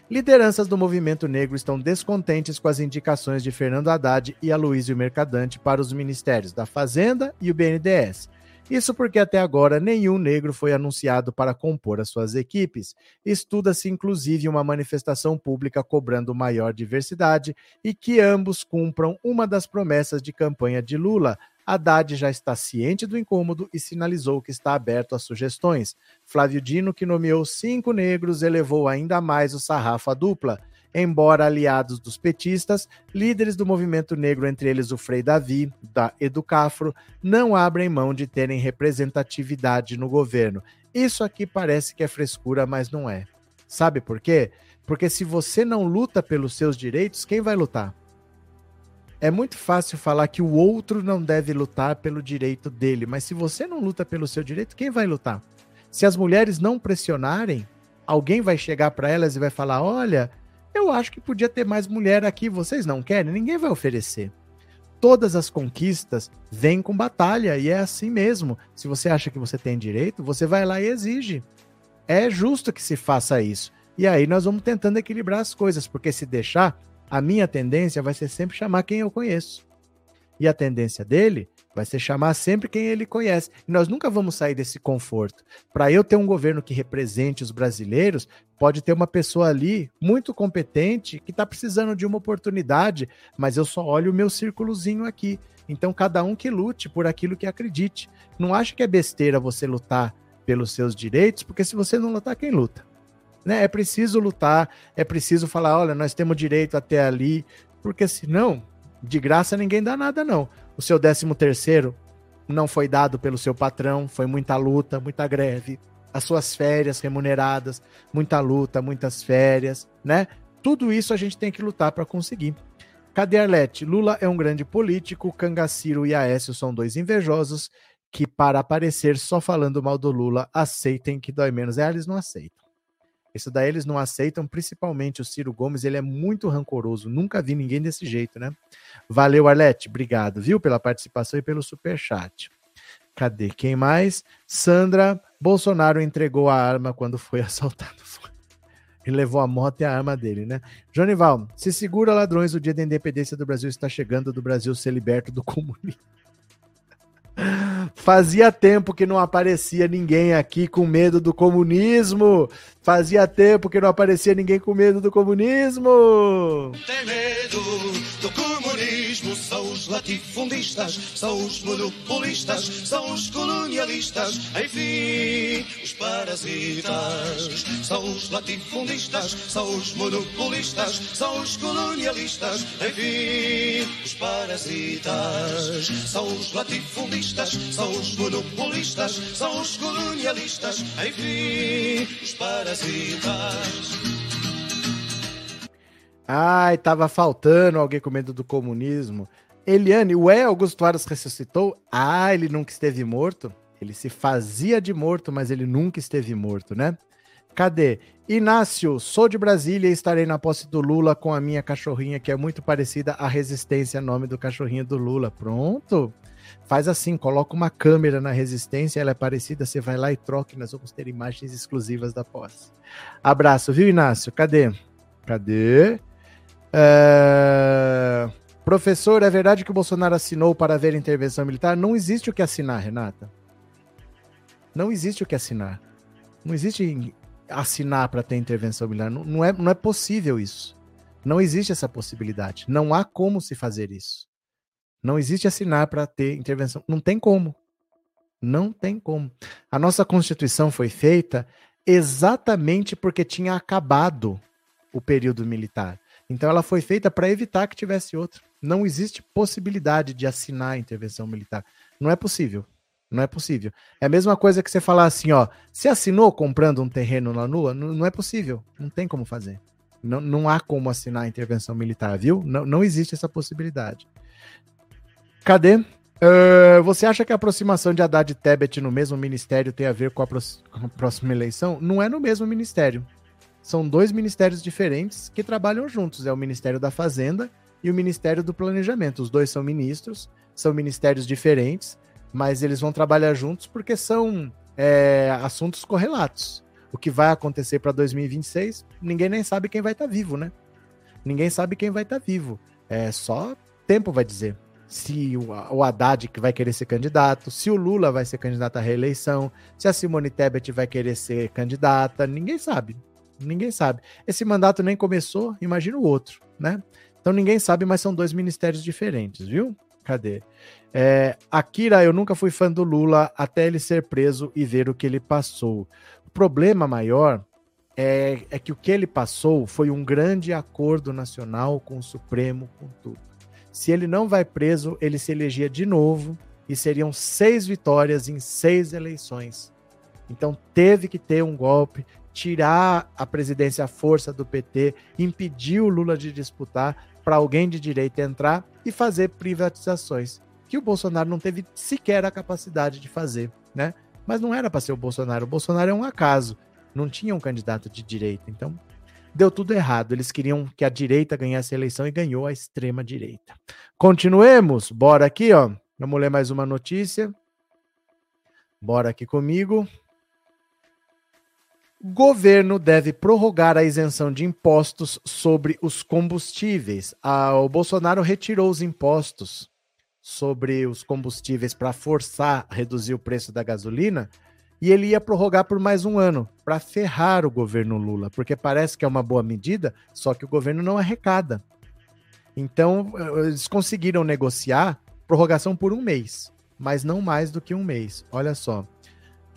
Lideranças do movimento negro estão descontentes com as indicações de Fernando Haddad e Aloysio Mercadante para os ministérios da Fazenda e o BNDES. Isso porque até agora nenhum negro foi anunciado para compor as suas equipes. Estuda-se inclusive uma manifestação pública cobrando maior diversidade e que ambos cumpram uma das promessas de campanha de Lula, Haddad já está ciente do incômodo e sinalizou que está aberto a sugestões. Flávio Dino, que nomeou cinco negros, elevou ainda mais o sarrafo à dupla. Embora aliados dos petistas, líderes do movimento negro, entre eles o Frei Davi, da Educafro, não abrem mão de terem representatividade no governo. Isso aqui parece que é frescura, mas não é. Sabe por quê? Porque se você não luta pelos seus direitos, quem vai lutar? É muito fácil falar que o outro não deve lutar pelo direito dele, mas se você não luta pelo seu direito, quem vai lutar? Se as mulheres não pressionarem, alguém vai chegar para elas e vai falar: Olha, eu acho que podia ter mais mulher aqui, vocês não querem? Ninguém vai oferecer. Todas as conquistas vêm com batalha e é assim mesmo. Se você acha que você tem direito, você vai lá e exige. É justo que se faça isso. E aí nós vamos tentando equilibrar as coisas, porque se deixar, a minha tendência vai ser sempre chamar quem eu conheço. E a tendência dele vai ser chamar sempre quem ele conhece. E nós nunca vamos sair desse conforto. Para eu ter um governo que represente os brasileiros, pode ter uma pessoa ali muito competente que está precisando de uma oportunidade, mas eu só olho o meu círculozinho aqui. Então, cada um que lute por aquilo que acredite. Não acho que é besteira você lutar pelos seus direitos, porque se você não lutar, quem luta? Né? É preciso lutar, é preciso falar, olha, nós temos direito até ali, porque senão, de graça ninguém dá nada não. O seu décimo terceiro não foi dado pelo seu patrão, foi muita luta, muita greve, as suas férias remuneradas, muita luta, muitas férias, né? Tudo isso a gente tem que lutar para conseguir. Cadê Arlete? Lula é um grande político, Cangaciro e Aécio são dois invejosos que, para aparecer só falando mal do Lula, aceitem que dói menos. É, eles não aceitam. Isso daí eles não aceitam, principalmente o Ciro Gomes, ele é muito rancoroso. Nunca vi ninguém desse jeito, né? Valeu, Arlete. Obrigado, viu, pela participação e pelo super chat. Cadê? Quem mais? Sandra, Bolsonaro entregou a arma quando foi assaltado. Ele levou a moto e a arma dele, né? Jonival, se segura ladrões, o dia da independência do Brasil está chegando, do Brasil ser liberto do comunismo. Fazia tempo que não aparecia ninguém aqui com medo do comunismo. Fazia tempo que não aparecia ninguém com medo do comunismo. Tem medo do comunismo, os latifundistas, são os monopolistas, são os colonialistas, enfim, os parasitas. São os latifundistas, são os monopolistas, são os colonialistas, enfim, os parasitas. São os latifundistas, são os monopolistas, são os colonialistas, enfim, os parasitas. Ai, tava faltando alguém com medo do comunismo. Eliane, ué, Augusto Aras ressuscitou? Ah, ele nunca esteve morto? Ele se fazia de morto, mas ele nunca esteve morto, né? Cadê? Inácio, sou de Brasília e estarei na posse do Lula com a minha cachorrinha, que é muito parecida à Resistência, nome do cachorrinho do Lula. Pronto? Faz assim, coloca uma câmera na resistência, ela é parecida, você vai lá e troca e nós vamos ter imagens exclusivas da posse. Abraço, viu, Inácio? Cadê? Cadê? É... Professor, é verdade que o Bolsonaro assinou para haver intervenção militar? Não existe o que assinar, Renata. Não existe o que assinar. Não existe assinar para ter intervenção militar. Não, não, é, não é possível isso. Não existe essa possibilidade. Não há como se fazer isso. Não existe assinar para ter intervenção. Não tem como. Não tem como. A nossa Constituição foi feita exatamente porque tinha acabado o período militar. Então ela foi feita para evitar que tivesse outro. Não existe possibilidade de assinar a intervenção militar. Não é possível. Não é possível. É a mesma coisa que você falar assim, ó. Você assinou comprando um terreno na Lua? Não, não é possível. Não tem como fazer. Não, não há como assinar a intervenção militar, viu? Não, não existe essa possibilidade. Cadê? Uh, você acha que a aproximação de Haddad e Tebet no mesmo ministério tem a ver com a, com a, próxima eleição? Não é no mesmo ministério. São dois ministérios diferentes que trabalham juntos. É o Ministério da Fazenda e o Ministério do Planejamento. Os dois são ministros, são ministérios diferentes, mas eles vão trabalhar juntos porque são é, assuntos correlatos. O que vai acontecer para 2026, ninguém nem sabe quem vai estar tá vivo, né? Ninguém sabe quem vai estar tá vivo. É só tempo vai dizer se o, Haddad que vai querer ser candidato, se o Lula vai ser candidato à reeleição, se a Simone Tebet vai querer ser candidata, ninguém sabe. Ninguém sabe. Esse mandato nem começou, imagina o outro, né? Então ninguém sabe, mas são dois ministérios diferentes, viu? Cadê? É, Akira, eu nunca fui fã do Lula até ele ser preso e ver o que ele passou. O problema maior é, é que o que ele passou foi um grande acordo nacional com o Supremo, com tudo. Se ele não vai preso, ele se elegia de novo e seriam seis vitórias em seis eleições. Então teve que ter um golpe, tirar a presidência à força do PT, impedir o Lula de disputar para alguém de direita entrar e fazer privatizações, que o Bolsonaro não teve sequer a capacidade de fazer, né? Mas não era para ser o Bolsonaro. O Bolsonaro é um acaso, não tinha um candidato de direita. Então deu tudo errado. Eles queriam que a direita ganhasse a eleição e ganhou a extrema direita. Continuemos. Bora aqui, ó. Vamos ler mais uma notícia. Bora aqui comigo. Governo deve prorrogar a isenção de impostos sobre os combustíveis. Ah, o Bolsonaro retirou os impostos sobre os combustíveis para forçar reduzir o preço da gasolina e ele ia prorrogar por mais um ano para ferrar o governo Lula, porque parece que é uma boa medida, só que o governo não arrecada. Então, eles conseguiram negociar prorrogação por um mês, mas não mais do que um mês. Olha só.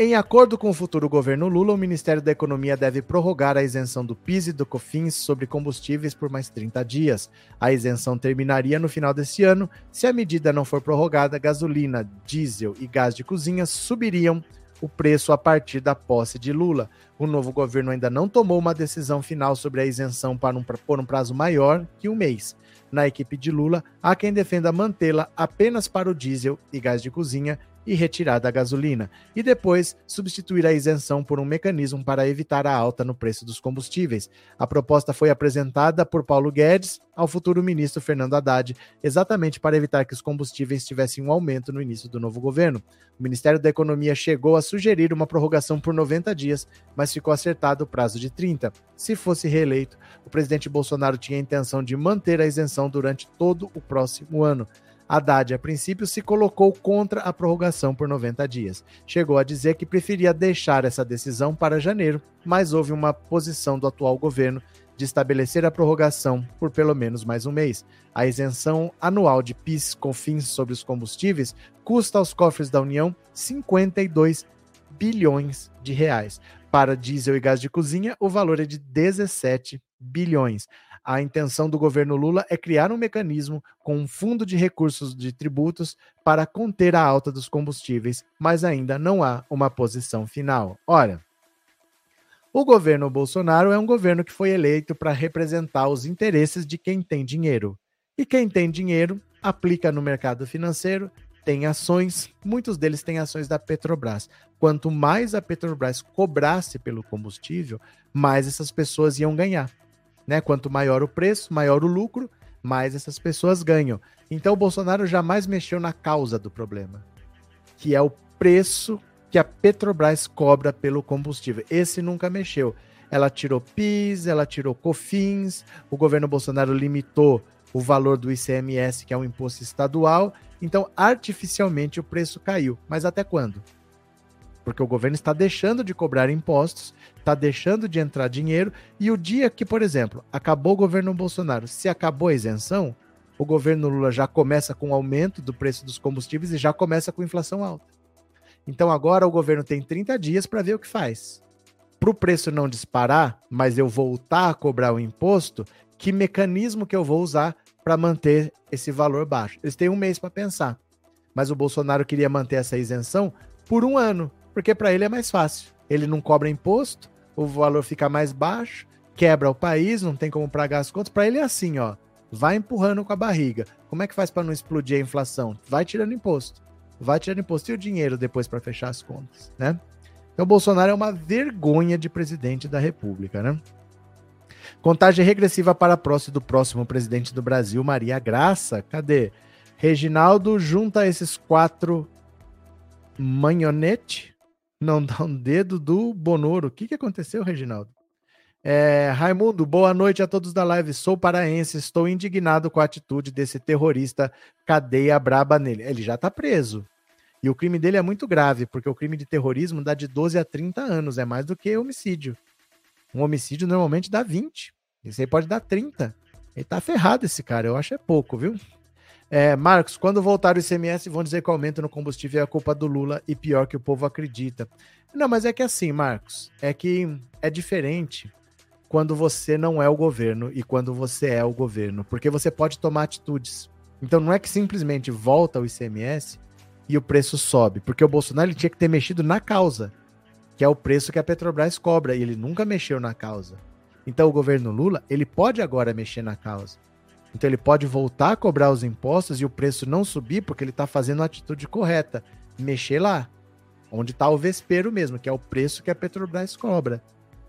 Em acordo com o futuro governo Lula, o Ministério da Economia deve prorrogar a isenção do PIS e do COFINS sobre combustíveis por mais 30 dias. A isenção terminaria no final desse ano. Se a medida não for prorrogada, gasolina, diesel e gás de cozinha subiriam o preço a partir da posse de Lula. O novo governo ainda não tomou uma decisão final sobre a isenção para um, por um prazo maior que um mês. Na equipe de Lula, há quem defenda mantê-la apenas para o diesel e gás de cozinha e retirar da gasolina, e depois substituir a isenção por um mecanismo para evitar a alta no preço dos combustíveis. A proposta foi apresentada por Paulo Guedes ao futuro ministro Fernando Haddad, exatamente para evitar que os combustíveis tivessem um aumento no início do novo governo. O Ministério da Economia chegou a sugerir uma prorrogação por 90 dias, mas ficou acertado o prazo de 30. Se fosse reeleito, o presidente Bolsonaro tinha a intenção de manter a isenção durante todo o próximo ano. Haddad, a princípio, se colocou contra a prorrogação por 90 dias. Chegou a dizer que preferia deixar essa decisão para janeiro, mas houve uma posição do atual governo de estabelecer a prorrogação por pelo menos mais um mês. A isenção anual de PIS com fins sobre os combustíveis custa aos cofres da União 52 bilhões de reais. Para diesel e gás de cozinha, o valor é de 17 bilhões. A intenção do governo Lula é criar um mecanismo com um fundo de recursos de tributos para conter a alta dos combustíveis, mas ainda não há uma posição final. Olha, o governo Bolsonaro é um governo que foi eleito para representar os interesses de quem tem dinheiro. E quem tem dinheiro aplica no mercado financeiro, tem ações, muitos deles têm ações da Petrobras. Quanto mais a Petrobras cobrasse pelo combustível, mais essas pessoas iam ganhar. Né? Quanto maior o preço, maior o lucro, mais essas pessoas ganham. Então o Bolsonaro jamais mexeu na causa do problema, que é o preço que a Petrobras cobra pelo combustível. Esse nunca mexeu. Ela tirou PIS, ela tirou COFINS, o governo Bolsonaro limitou o valor do ICMS, que é um imposto estadual. Então, artificialmente, o preço caiu. Mas até quando? Porque o governo está deixando de cobrar impostos, está deixando de entrar dinheiro, e o dia que, por exemplo, acabou o governo Bolsonaro, se acabou a isenção, o governo Lula já começa com o aumento do preço dos combustíveis e já começa com inflação alta. Então agora o governo tem 30 dias para ver o que faz. Para o preço não disparar, mas eu voltar a cobrar o imposto, que mecanismo que eu vou usar para manter esse valor baixo? Eles têm um mês para pensar. Mas o Bolsonaro queria manter essa isenção por um ano porque para ele é mais fácil. Ele não cobra imposto, o valor fica mais baixo, quebra o país, não tem como pagar as contas. Para ele é assim, ó, vai empurrando com a barriga. Como é que faz para não explodir a inflação? Vai tirando imposto. Vai tirando imposto e o dinheiro depois para fechar as contas, né? Então, Bolsonaro é uma vergonha de presidente da República, né? Contagem regressiva para a próxima do próximo presidente do Brasil, Maria Graça. Cadê? Reginaldo junta esses quatro manhonete não dá um dedo do Bonoro. O que, que aconteceu, Reginaldo? É, Raimundo, boa noite a todos da live. Sou paraense, estou indignado com a atitude desse terrorista. Cadeia braba nele. Ele já está preso. E o crime dele é muito grave, porque o crime de terrorismo dá de 12 a 30 anos, é mais do que homicídio. Um homicídio normalmente dá 20. Esse aí pode dar 30. Ele tá ferrado esse cara, eu acho é pouco, viu? É, Marcos, quando voltar o ICMS, vão dizer que o aumento no combustível é a culpa do Lula e pior que o povo acredita. Não, mas é que assim, Marcos, é que é diferente quando você não é o governo e quando você é o governo, porque você pode tomar atitudes. Então não é que simplesmente volta o ICMS e o preço sobe, porque o Bolsonaro ele tinha que ter mexido na causa, que é o preço que a Petrobras cobra, e ele nunca mexeu na causa. Então o governo Lula, ele pode agora mexer na causa. Então ele pode voltar a cobrar os impostos e o preço não subir porque ele está fazendo a atitude correta. Mexer lá, onde está o vespeiro mesmo, que é o preço que a Petrobras cobra.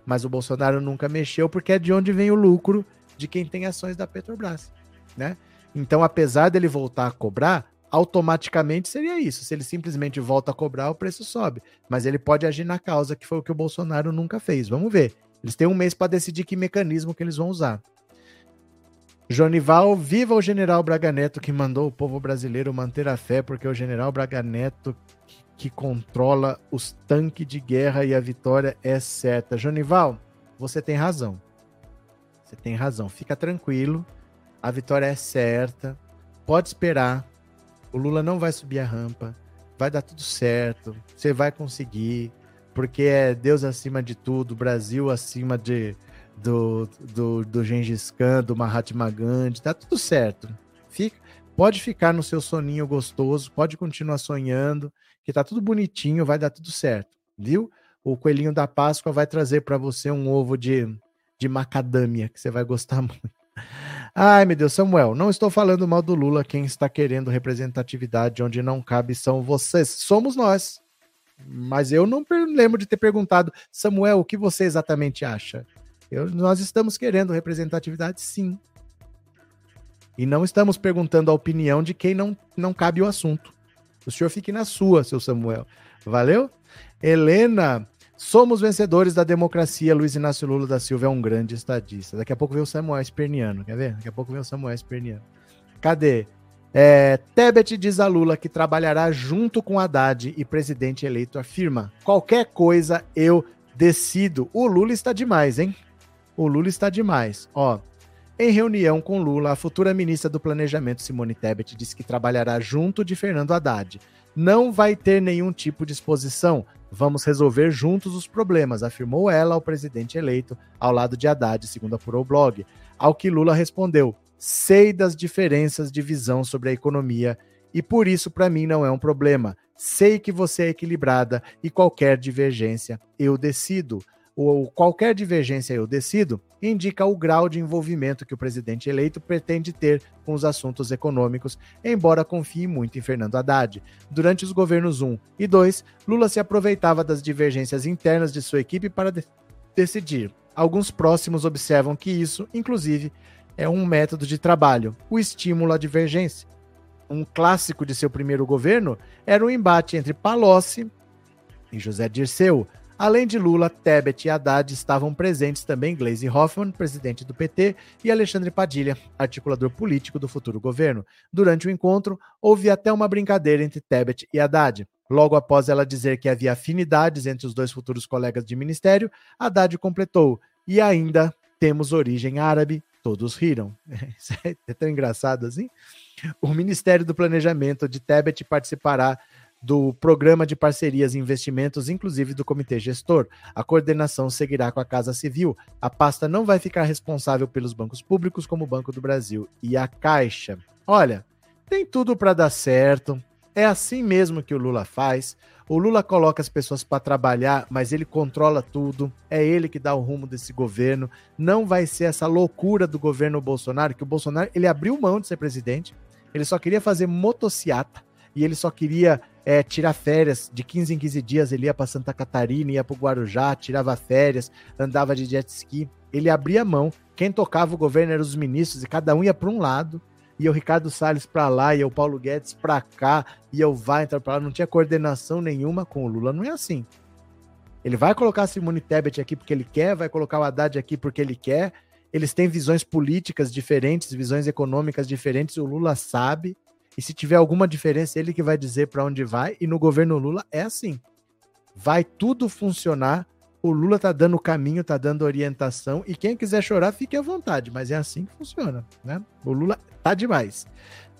Mas o Bolsonaro nunca mexeu porque é de onde vem o lucro de quem tem ações da Petrobras, né? Então, apesar dele voltar a cobrar, automaticamente seria isso. Se ele simplesmente volta a cobrar, o preço sobe. Mas ele pode agir na causa, que foi o que o Bolsonaro nunca fez. Vamos ver. Eles têm um mês para decidir que mecanismo que eles vão usar. Jonival, viva o general Braga Neto que mandou o povo brasileiro manter a fé, porque é o general Braga Neto que, que controla os tanques de guerra e a vitória é certa. Jonival, você tem razão. Você tem razão. Fica tranquilo. A vitória é certa. Pode esperar. O Lula não vai subir a rampa. Vai dar tudo certo. Você vai conseguir. Porque é Deus acima de tudo, Brasil acima de, do, do, do Gengis Khan, do Mahatma Gandhi, tá tudo certo. Fica, pode ficar no seu soninho gostoso, pode continuar sonhando, que tá tudo bonitinho, vai dar tudo certo, viu? O coelhinho da Páscoa vai trazer para você um ovo de, de macadâmia, que você vai gostar muito. Ai, meu Deus, Samuel, não estou falando mal do Lula. Quem está querendo representatividade onde não cabe são vocês. Somos nós. Mas eu não lembro de ter perguntado, Samuel, o que você exatamente acha? Eu, nós estamos querendo representatividade, sim. E não estamos perguntando a opinião de quem não, não cabe o assunto. O senhor fique na sua, seu Samuel. Valeu? Helena, somos vencedores da democracia. Luiz Inácio Lula da Silva é um grande estadista. Daqui a pouco vem o Samuel Esperniano, quer ver? Daqui a pouco vem o Samuel Esperniano. Cadê? É, Tebet diz a Lula que trabalhará junto com Haddad e presidente eleito afirma: qualquer coisa eu decido. O Lula está demais, hein? O Lula está demais. Ó, em reunião com Lula, a futura ministra do Planejamento, Simone Tebet, disse que trabalhará junto de Fernando Haddad. Não vai ter nenhum tipo de exposição. Vamos resolver juntos os problemas, afirmou ela ao presidente eleito, ao lado de Haddad, segundo apurou o blog. Ao que Lula respondeu: sei das diferenças de visão sobre a economia e por isso para mim não é um problema. Sei que você é equilibrada e qualquer divergência eu decido. Ou qualquer divergência eu decido indica o grau de envolvimento que o presidente eleito pretende ter com os assuntos econômicos, embora confie muito em Fernando Haddad. Durante os governos 1 e 2, Lula se aproveitava das divergências internas de sua equipe para de decidir. Alguns próximos observam que isso, inclusive, é um método de trabalho, o estímulo à divergência. Um clássico de seu primeiro governo era o embate entre Palocci e José Dirceu. Além de Lula, Tebet e Haddad estavam presentes também Gleisi Hoffmann, presidente do PT, e Alexandre Padilha, articulador político do futuro governo. Durante o encontro, houve até uma brincadeira entre Tebet e Haddad. Logo após ela dizer que havia afinidades entre os dois futuros colegas de ministério, Haddad completou: e ainda temos origem árabe, Todos riram. Isso é tão engraçado assim. O Ministério do Planejamento de Tebet participará do Programa de Parcerias e Investimentos, inclusive do Comitê Gestor. A coordenação seguirá com a Casa Civil. A pasta não vai ficar responsável pelos bancos públicos, como o Banco do Brasil e a Caixa. Olha, tem tudo para dar certo. É assim mesmo que o Lula faz. O Lula coloca as pessoas para trabalhar, mas ele controla tudo. É ele que dá o rumo desse governo. Não vai ser essa loucura do governo Bolsonaro, que o Bolsonaro ele abriu mão de ser presidente. Ele só queria fazer motociata e ele só queria é, tirar férias de 15 em 15 dias. Ele ia para Santa Catarina, ia para o Guarujá, tirava férias, andava de jet ski. Ele abria mão. Quem tocava o governo eram os ministros e cada um ia para um lado ia o Ricardo Salles para lá, ia o Paulo Guedes para cá, ia o Weintraub para lá, não tinha coordenação nenhuma com o Lula, não é assim. Ele vai colocar Simone Tebet aqui porque ele quer, vai colocar o Haddad aqui porque ele quer. Eles têm visões políticas diferentes, visões econômicas diferentes, o Lula sabe. E se tiver alguma diferença, ele que vai dizer para onde vai. E no governo Lula é assim. Vai tudo funcionar o Lula tá dando o caminho, tá dando orientação, e quem quiser chorar, fique à vontade, mas é assim que funciona, né? O Lula tá demais.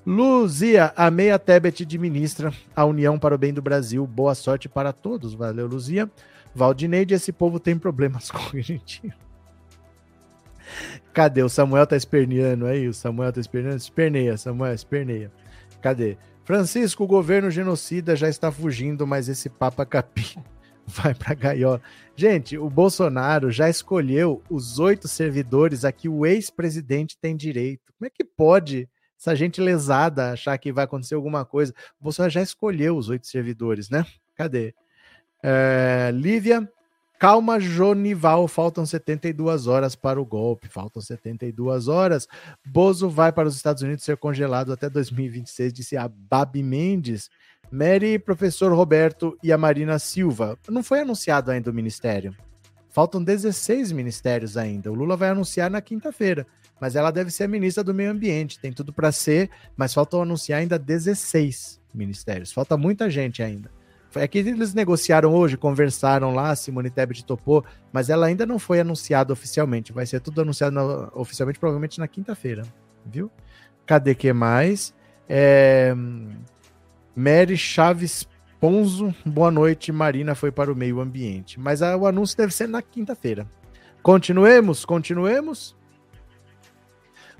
Luzia, a meia Tebet administra a União para o Bem do Brasil. Boa sorte para todos. Valeu, Luzia. Valdineide, esse povo tem problemas cognitivos. Cadê? O Samuel tá esperneando aí. O Samuel tá esperneando. Esperneia, Samuel, esperneia. Cadê? Francisco, o governo genocida já está fugindo, mas esse Papa Capim vai para gaiola. Gente, o Bolsonaro já escolheu os oito servidores a que o ex-presidente tem direito. Como é que pode essa gente lesada achar que vai acontecer alguma coisa? O Bolsonaro já escolheu os oito servidores, né? Cadê? É, Lívia, calma, Jonival. Faltam 72 horas para o golpe. Faltam 72 horas. Bozo vai para os Estados Unidos ser congelado até 2026, disse a Babi Mendes. Mary, professor Roberto e a Marina Silva. Não foi anunciado ainda o ministério. Faltam 16 ministérios ainda. O Lula vai anunciar na quinta-feira, mas ela deve ser ministra do Meio Ambiente. Tem tudo para ser, mas faltam anunciar ainda 16 ministérios. Falta muita gente ainda. É que eles negociaram hoje, conversaram lá, Simone Tebet topou, mas ela ainda não foi anunciada oficialmente. Vai ser tudo anunciado na, oficialmente, provavelmente na quinta-feira, viu? Cadê que mais? É... Mary Chaves Ponzo, boa noite. Marina foi para o meio ambiente. Mas a, o anúncio deve ser na quinta-feira. Continuemos, continuemos.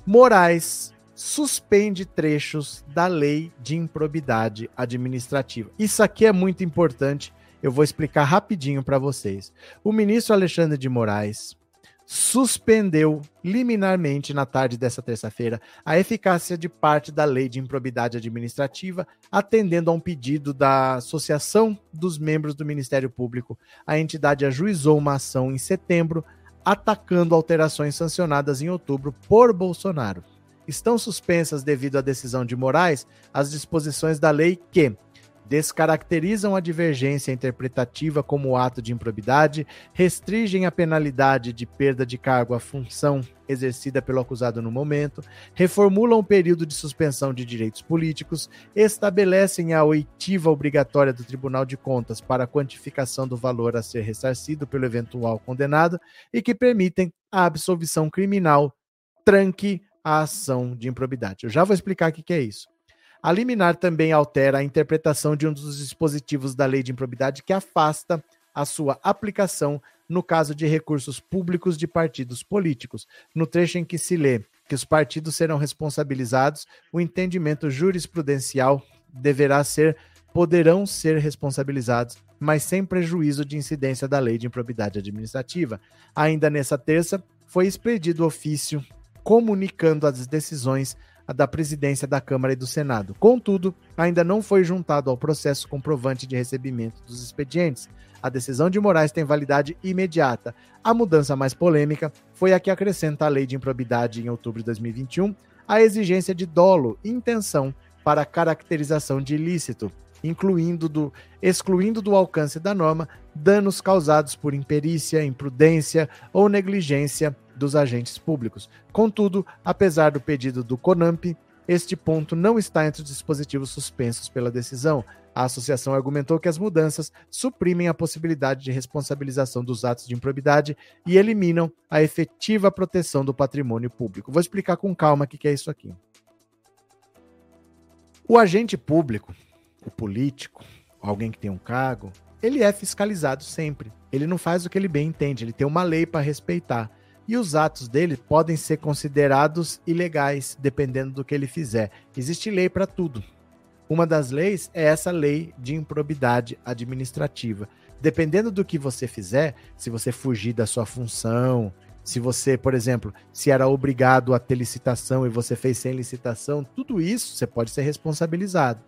Moraes suspende trechos da lei de improbidade administrativa. Isso aqui é muito importante. Eu vou explicar rapidinho para vocês. O ministro Alexandre de Moraes suspendeu liminarmente na tarde dessa terça-feira a eficácia de parte da Lei de Improbidade Administrativa, atendendo a um pedido da Associação dos Membros do Ministério Público. A entidade ajuizou uma ação em setembro, atacando alterações sancionadas em outubro por Bolsonaro. Estão suspensas devido à decisão de Moraes as disposições da lei que descaracterizam a divergência interpretativa como ato de improbidade, restringem a penalidade de perda de cargo à função exercida pelo acusado no momento, reformulam o período de suspensão de direitos políticos, estabelecem a oitiva obrigatória do Tribunal de Contas para a quantificação do valor a ser ressarcido pelo eventual condenado e que permitem a absolvição criminal, tranque a ação de improbidade. Eu já vou explicar o que é isso. A liminar também altera a interpretação de um dos dispositivos da lei de improbidade que afasta a sua aplicação no caso de recursos públicos de partidos políticos. No trecho em que se lê que os partidos serão responsabilizados, o entendimento jurisprudencial deverá ser poderão ser responsabilizados, mas sem prejuízo de incidência da lei de improbidade administrativa. Ainda nessa terça, foi expedido ofício comunicando as decisões da presidência da Câmara e do Senado. Contudo, ainda não foi juntado ao processo comprovante de recebimento dos expedientes. A decisão de Moraes tem validade imediata. A mudança mais polêmica foi a que acrescenta à lei de improbidade em outubro de 2021 a exigência de dolo e intenção para caracterização de ilícito, incluindo do, excluindo do alcance da norma danos causados por imperícia, imprudência ou negligência dos agentes públicos. Contudo, apesar do pedido do CONAMP, este ponto não está entre os dispositivos suspensos pela decisão. A associação argumentou que as mudanças suprimem a possibilidade de responsabilização dos atos de improbidade e eliminam a efetiva proteção do patrimônio público. Vou explicar com calma o que é isso aqui. O agente público, o político, alguém que tem um cargo, ele é fiscalizado sempre. Ele não faz o que ele bem entende, ele tem uma lei para respeitar e os atos dele podem ser considerados ilegais, dependendo do que ele fizer. Existe lei para tudo. Uma das leis é essa lei de improbidade administrativa. Dependendo do que você fizer, se você fugir da sua função, se você, por exemplo, se era obrigado a ter licitação e você fez sem licitação, tudo isso você pode ser responsabilizado.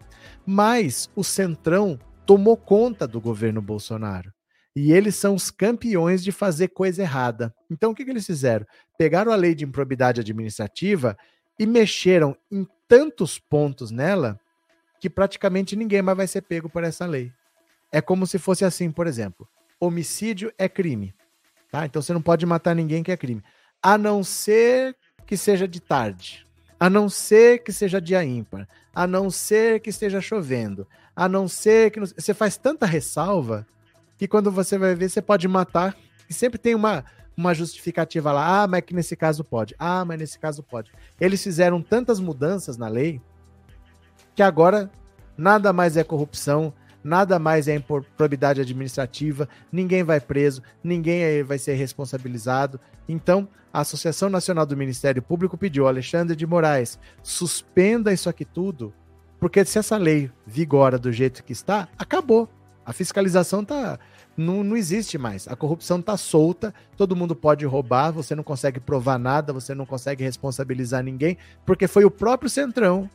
Mas o Centrão tomou conta do governo Bolsonaro. E eles são os campeões de fazer coisa errada. Então, o que, que eles fizeram? Pegaram a lei de improbidade administrativa e mexeram em tantos pontos nela que praticamente ninguém mais vai ser pego por essa lei. É como se fosse assim, por exemplo: homicídio é crime. Tá? Então você não pode matar ninguém que é crime. A não ser que seja de tarde. A não ser que seja dia ímpar. A não ser que esteja chovendo. A não ser que. Você faz tanta ressalva que quando você vai ver, você pode matar. E sempre tem uma, uma justificativa lá. Ah, mas que nesse caso pode. Ah, mas nesse caso pode. Eles fizeram tantas mudanças na lei que agora nada mais é corrupção, nada mais é improbidade administrativa, ninguém vai preso, ninguém vai ser responsabilizado. Então, a Associação Nacional do Ministério Público pediu Alexandre de Moraes, suspenda isso aqui tudo, porque se essa lei vigora do jeito que está, acabou. A fiscalização tá não, não existe mais. A corrupção está solta, todo mundo pode roubar, você não consegue provar nada, você não consegue responsabilizar ninguém, porque foi o próprio Centrão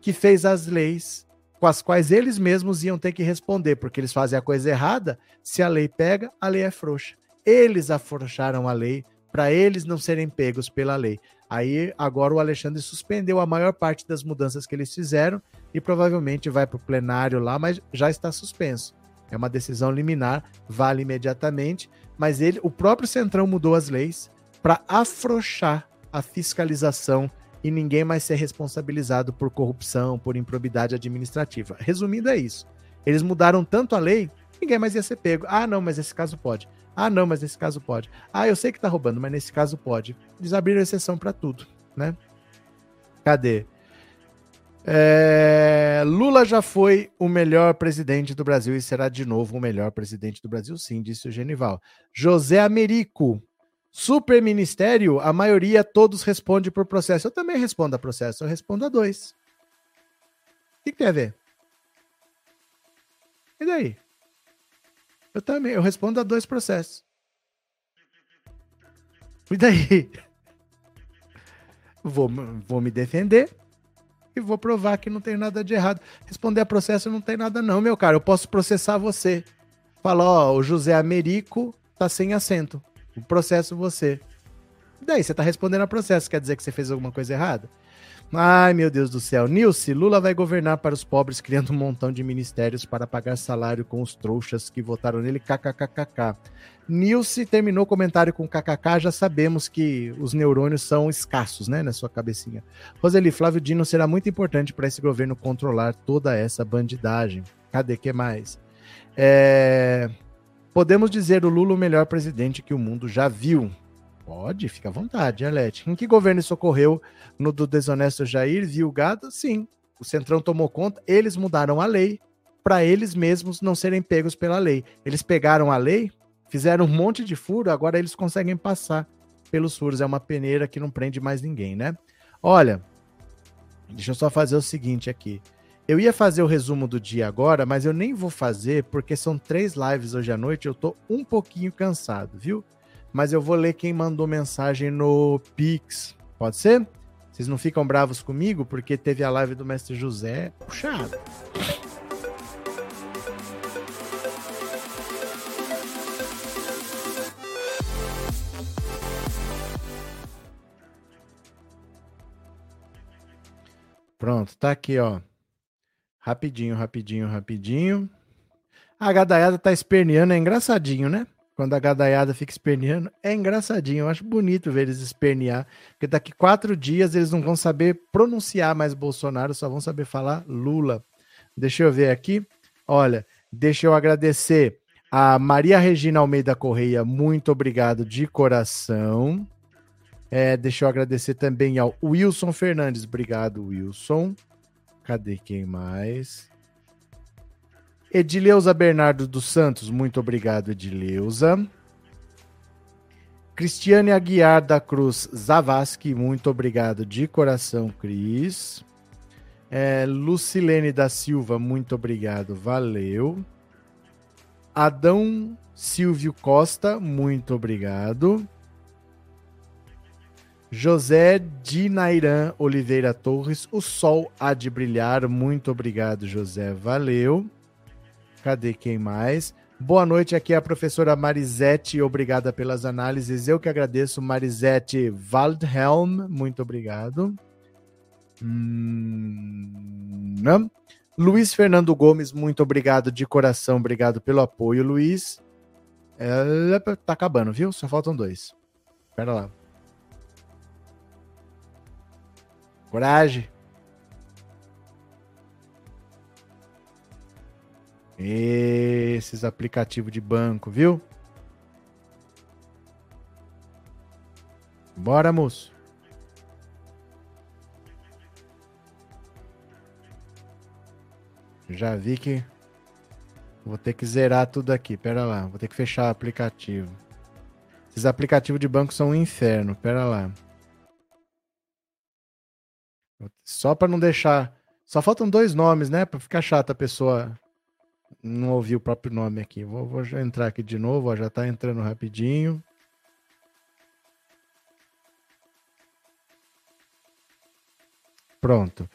que fez as leis com as quais eles mesmos iam ter que responder, porque eles fazem a coisa errada, se a lei pega, a lei é frouxa. Eles afrouxaram a lei para eles não serem pegos pela lei. Aí agora o Alexandre suspendeu a maior parte das mudanças que eles fizeram e provavelmente vai para o plenário lá, mas já está suspenso. É uma decisão liminar, vale imediatamente, mas ele, o próprio Centrão mudou as leis para afrouxar a fiscalização e ninguém mais ser responsabilizado por corrupção, por improbidade administrativa. Resumindo, é isso. Eles mudaram tanto a lei, ninguém mais ia ser pego. Ah, não, mas esse caso pode. Ah, não, mas nesse caso pode. Ah, eu sei que tá roubando, mas nesse caso pode. Eles abriram exceção para tudo, né? Cadê? É, Lula já foi o melhor presidente do Brasil e será de novo o melhor presidente do Brasil, sim, disse o Genival. José Américo, super ministério, a maioria todos responde por processo. Eu também respondo a processo, eu respondo a dois. O que, que tem a ver? E daí? Eu também, eu respondo a dois processos. E daí? Vou, vou me defender e vou provar que não tem nada de errado. Responder a processo não tem nada, não, meu cara. Eu posso processar você. Falar, ó, o José Américo tá sem acento. O processo você. E daí, você tá respondendo a processo, quer dizer que você fez alguma coisa errada? Ai, meu Deus do céu. Nilce, Lula vai governar para os pobres, criando um montão de ministérios para pagar salário com os trouxas que votaram nele. KKKKK. Nilce terminou o comentário com KKK. Já sabemos que os neurônios são escassos, né, na sua cabecinha. Roseli, Flávio Dino será muito importante para esse governo controlar toda essa bandidagem. Cadê que mais? É... Podemos dizer o Lula o melhor presidente que o mundo já viu. Pode, fica à vontade, Arlete. Em que governo isso ocorreu? No do desonesto Jair, viu gado? Sim. O Centrão tomou conta, eles mudaram a lei para eles mesmos não serem pegos pela lei. Eles pegaram a lei, fizeram um monte de furo, agora eles conseguem passar pelos furos. É uma peneira que não prende mais ninguém, né? Olha, deixa eu só fazer o seguinte aqui. Eu ia fazer o resumo do dia agora, mas eu nem vou fazer porque são três lives hoje à noite. Eu tô um pouquinho cansado, viu? Mas eu vou ler quem mandou mensagem no Pix. Pode ser? Vocês não ficam bravos comigo porque teve a live do Mestre José puxada. Pronto, tá aqui, ó. Rapidinho, rapidinho, rapidinho. A gadaiada tá esperneando, é engraçadinho, né? Quando a gadaiada fica esperneando, é engraçadinho. Eu acho bonito ver eles espernear, porque daqui quatro dias eles não vão saber pronunciar mais Bolsonaro, só vão saber falar Lula. Deixa eu ver aqui. Olha, deixa eu agradecer a Maria Regina Almeida Correia, muito obrigado de coração. É, deixa eu agradecer também ao Wilson Fernandes, obrigado, Wilson. Cadê quem mais? Edileuza Bernardo dos Santos, muito obrigado, Edileuza. Cristiane Aguiar da Cruz Zavasky, muito obrigado de coração, Cris. É, Lucilene da Silva, muito obrigado, valeu. Adão Silvio Costa, muito obrigado. José Dinairan Oliveira Torres, o sol há de brilhar, muito obrigado, José, valeu. Cadê quem mais? Boa noite, aqui é a professora Marisete, obrigada pelas análises. Eu que agradeço, Marisete Waldhelm, muito obrigado. Hum, não. Luiz Fernando Gomes, muito obrigado de coração, obrigado pelo apoio, Luiz. É, tá acabando, viu? Só faltam dois. Espera lá. Coragem. Esses aplicativos de banco, viu? Bora, moço. Já vi que vou ter que zerar tudo aqui. Pera lá, vou ter que fechar o aplicativo. Esses aplicativos de banco são um inferno. Pera lá. Só para não deixar. Só faltam dois nomes, né? Para ficar chata a pessoa não ouvi o próprio nome aqui. Vou, vou entrar aqui de novo, ó, já está entrando rapidinho. Pronto.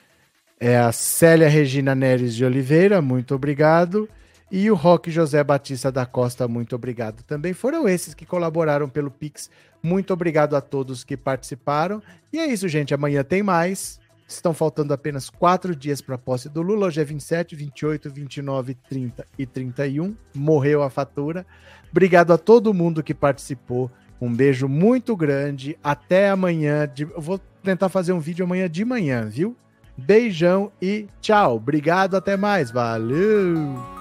É a Célia Regina Neres de Oliveira, muito obrigado. E o Roque José Batista da Costa, muito obrigado também. Foram esses que colaboraram pelo Pix. Muito obrigado a todos que participaram. E é isso, gente. Amanhã tem mais. Estão faltando apenas quatro dias para a posse do Lula. Hoje é 27, 28, 29, 30 e 31. Morreu a fatura. Obrigado a todo mundo que participou. Um beijo muito grande. Até amanhã. De... Eu vou tentar fazer um vídeo amanhã de manhã, viu? Beijão e tchau. Obrigado, até mais. Valeu!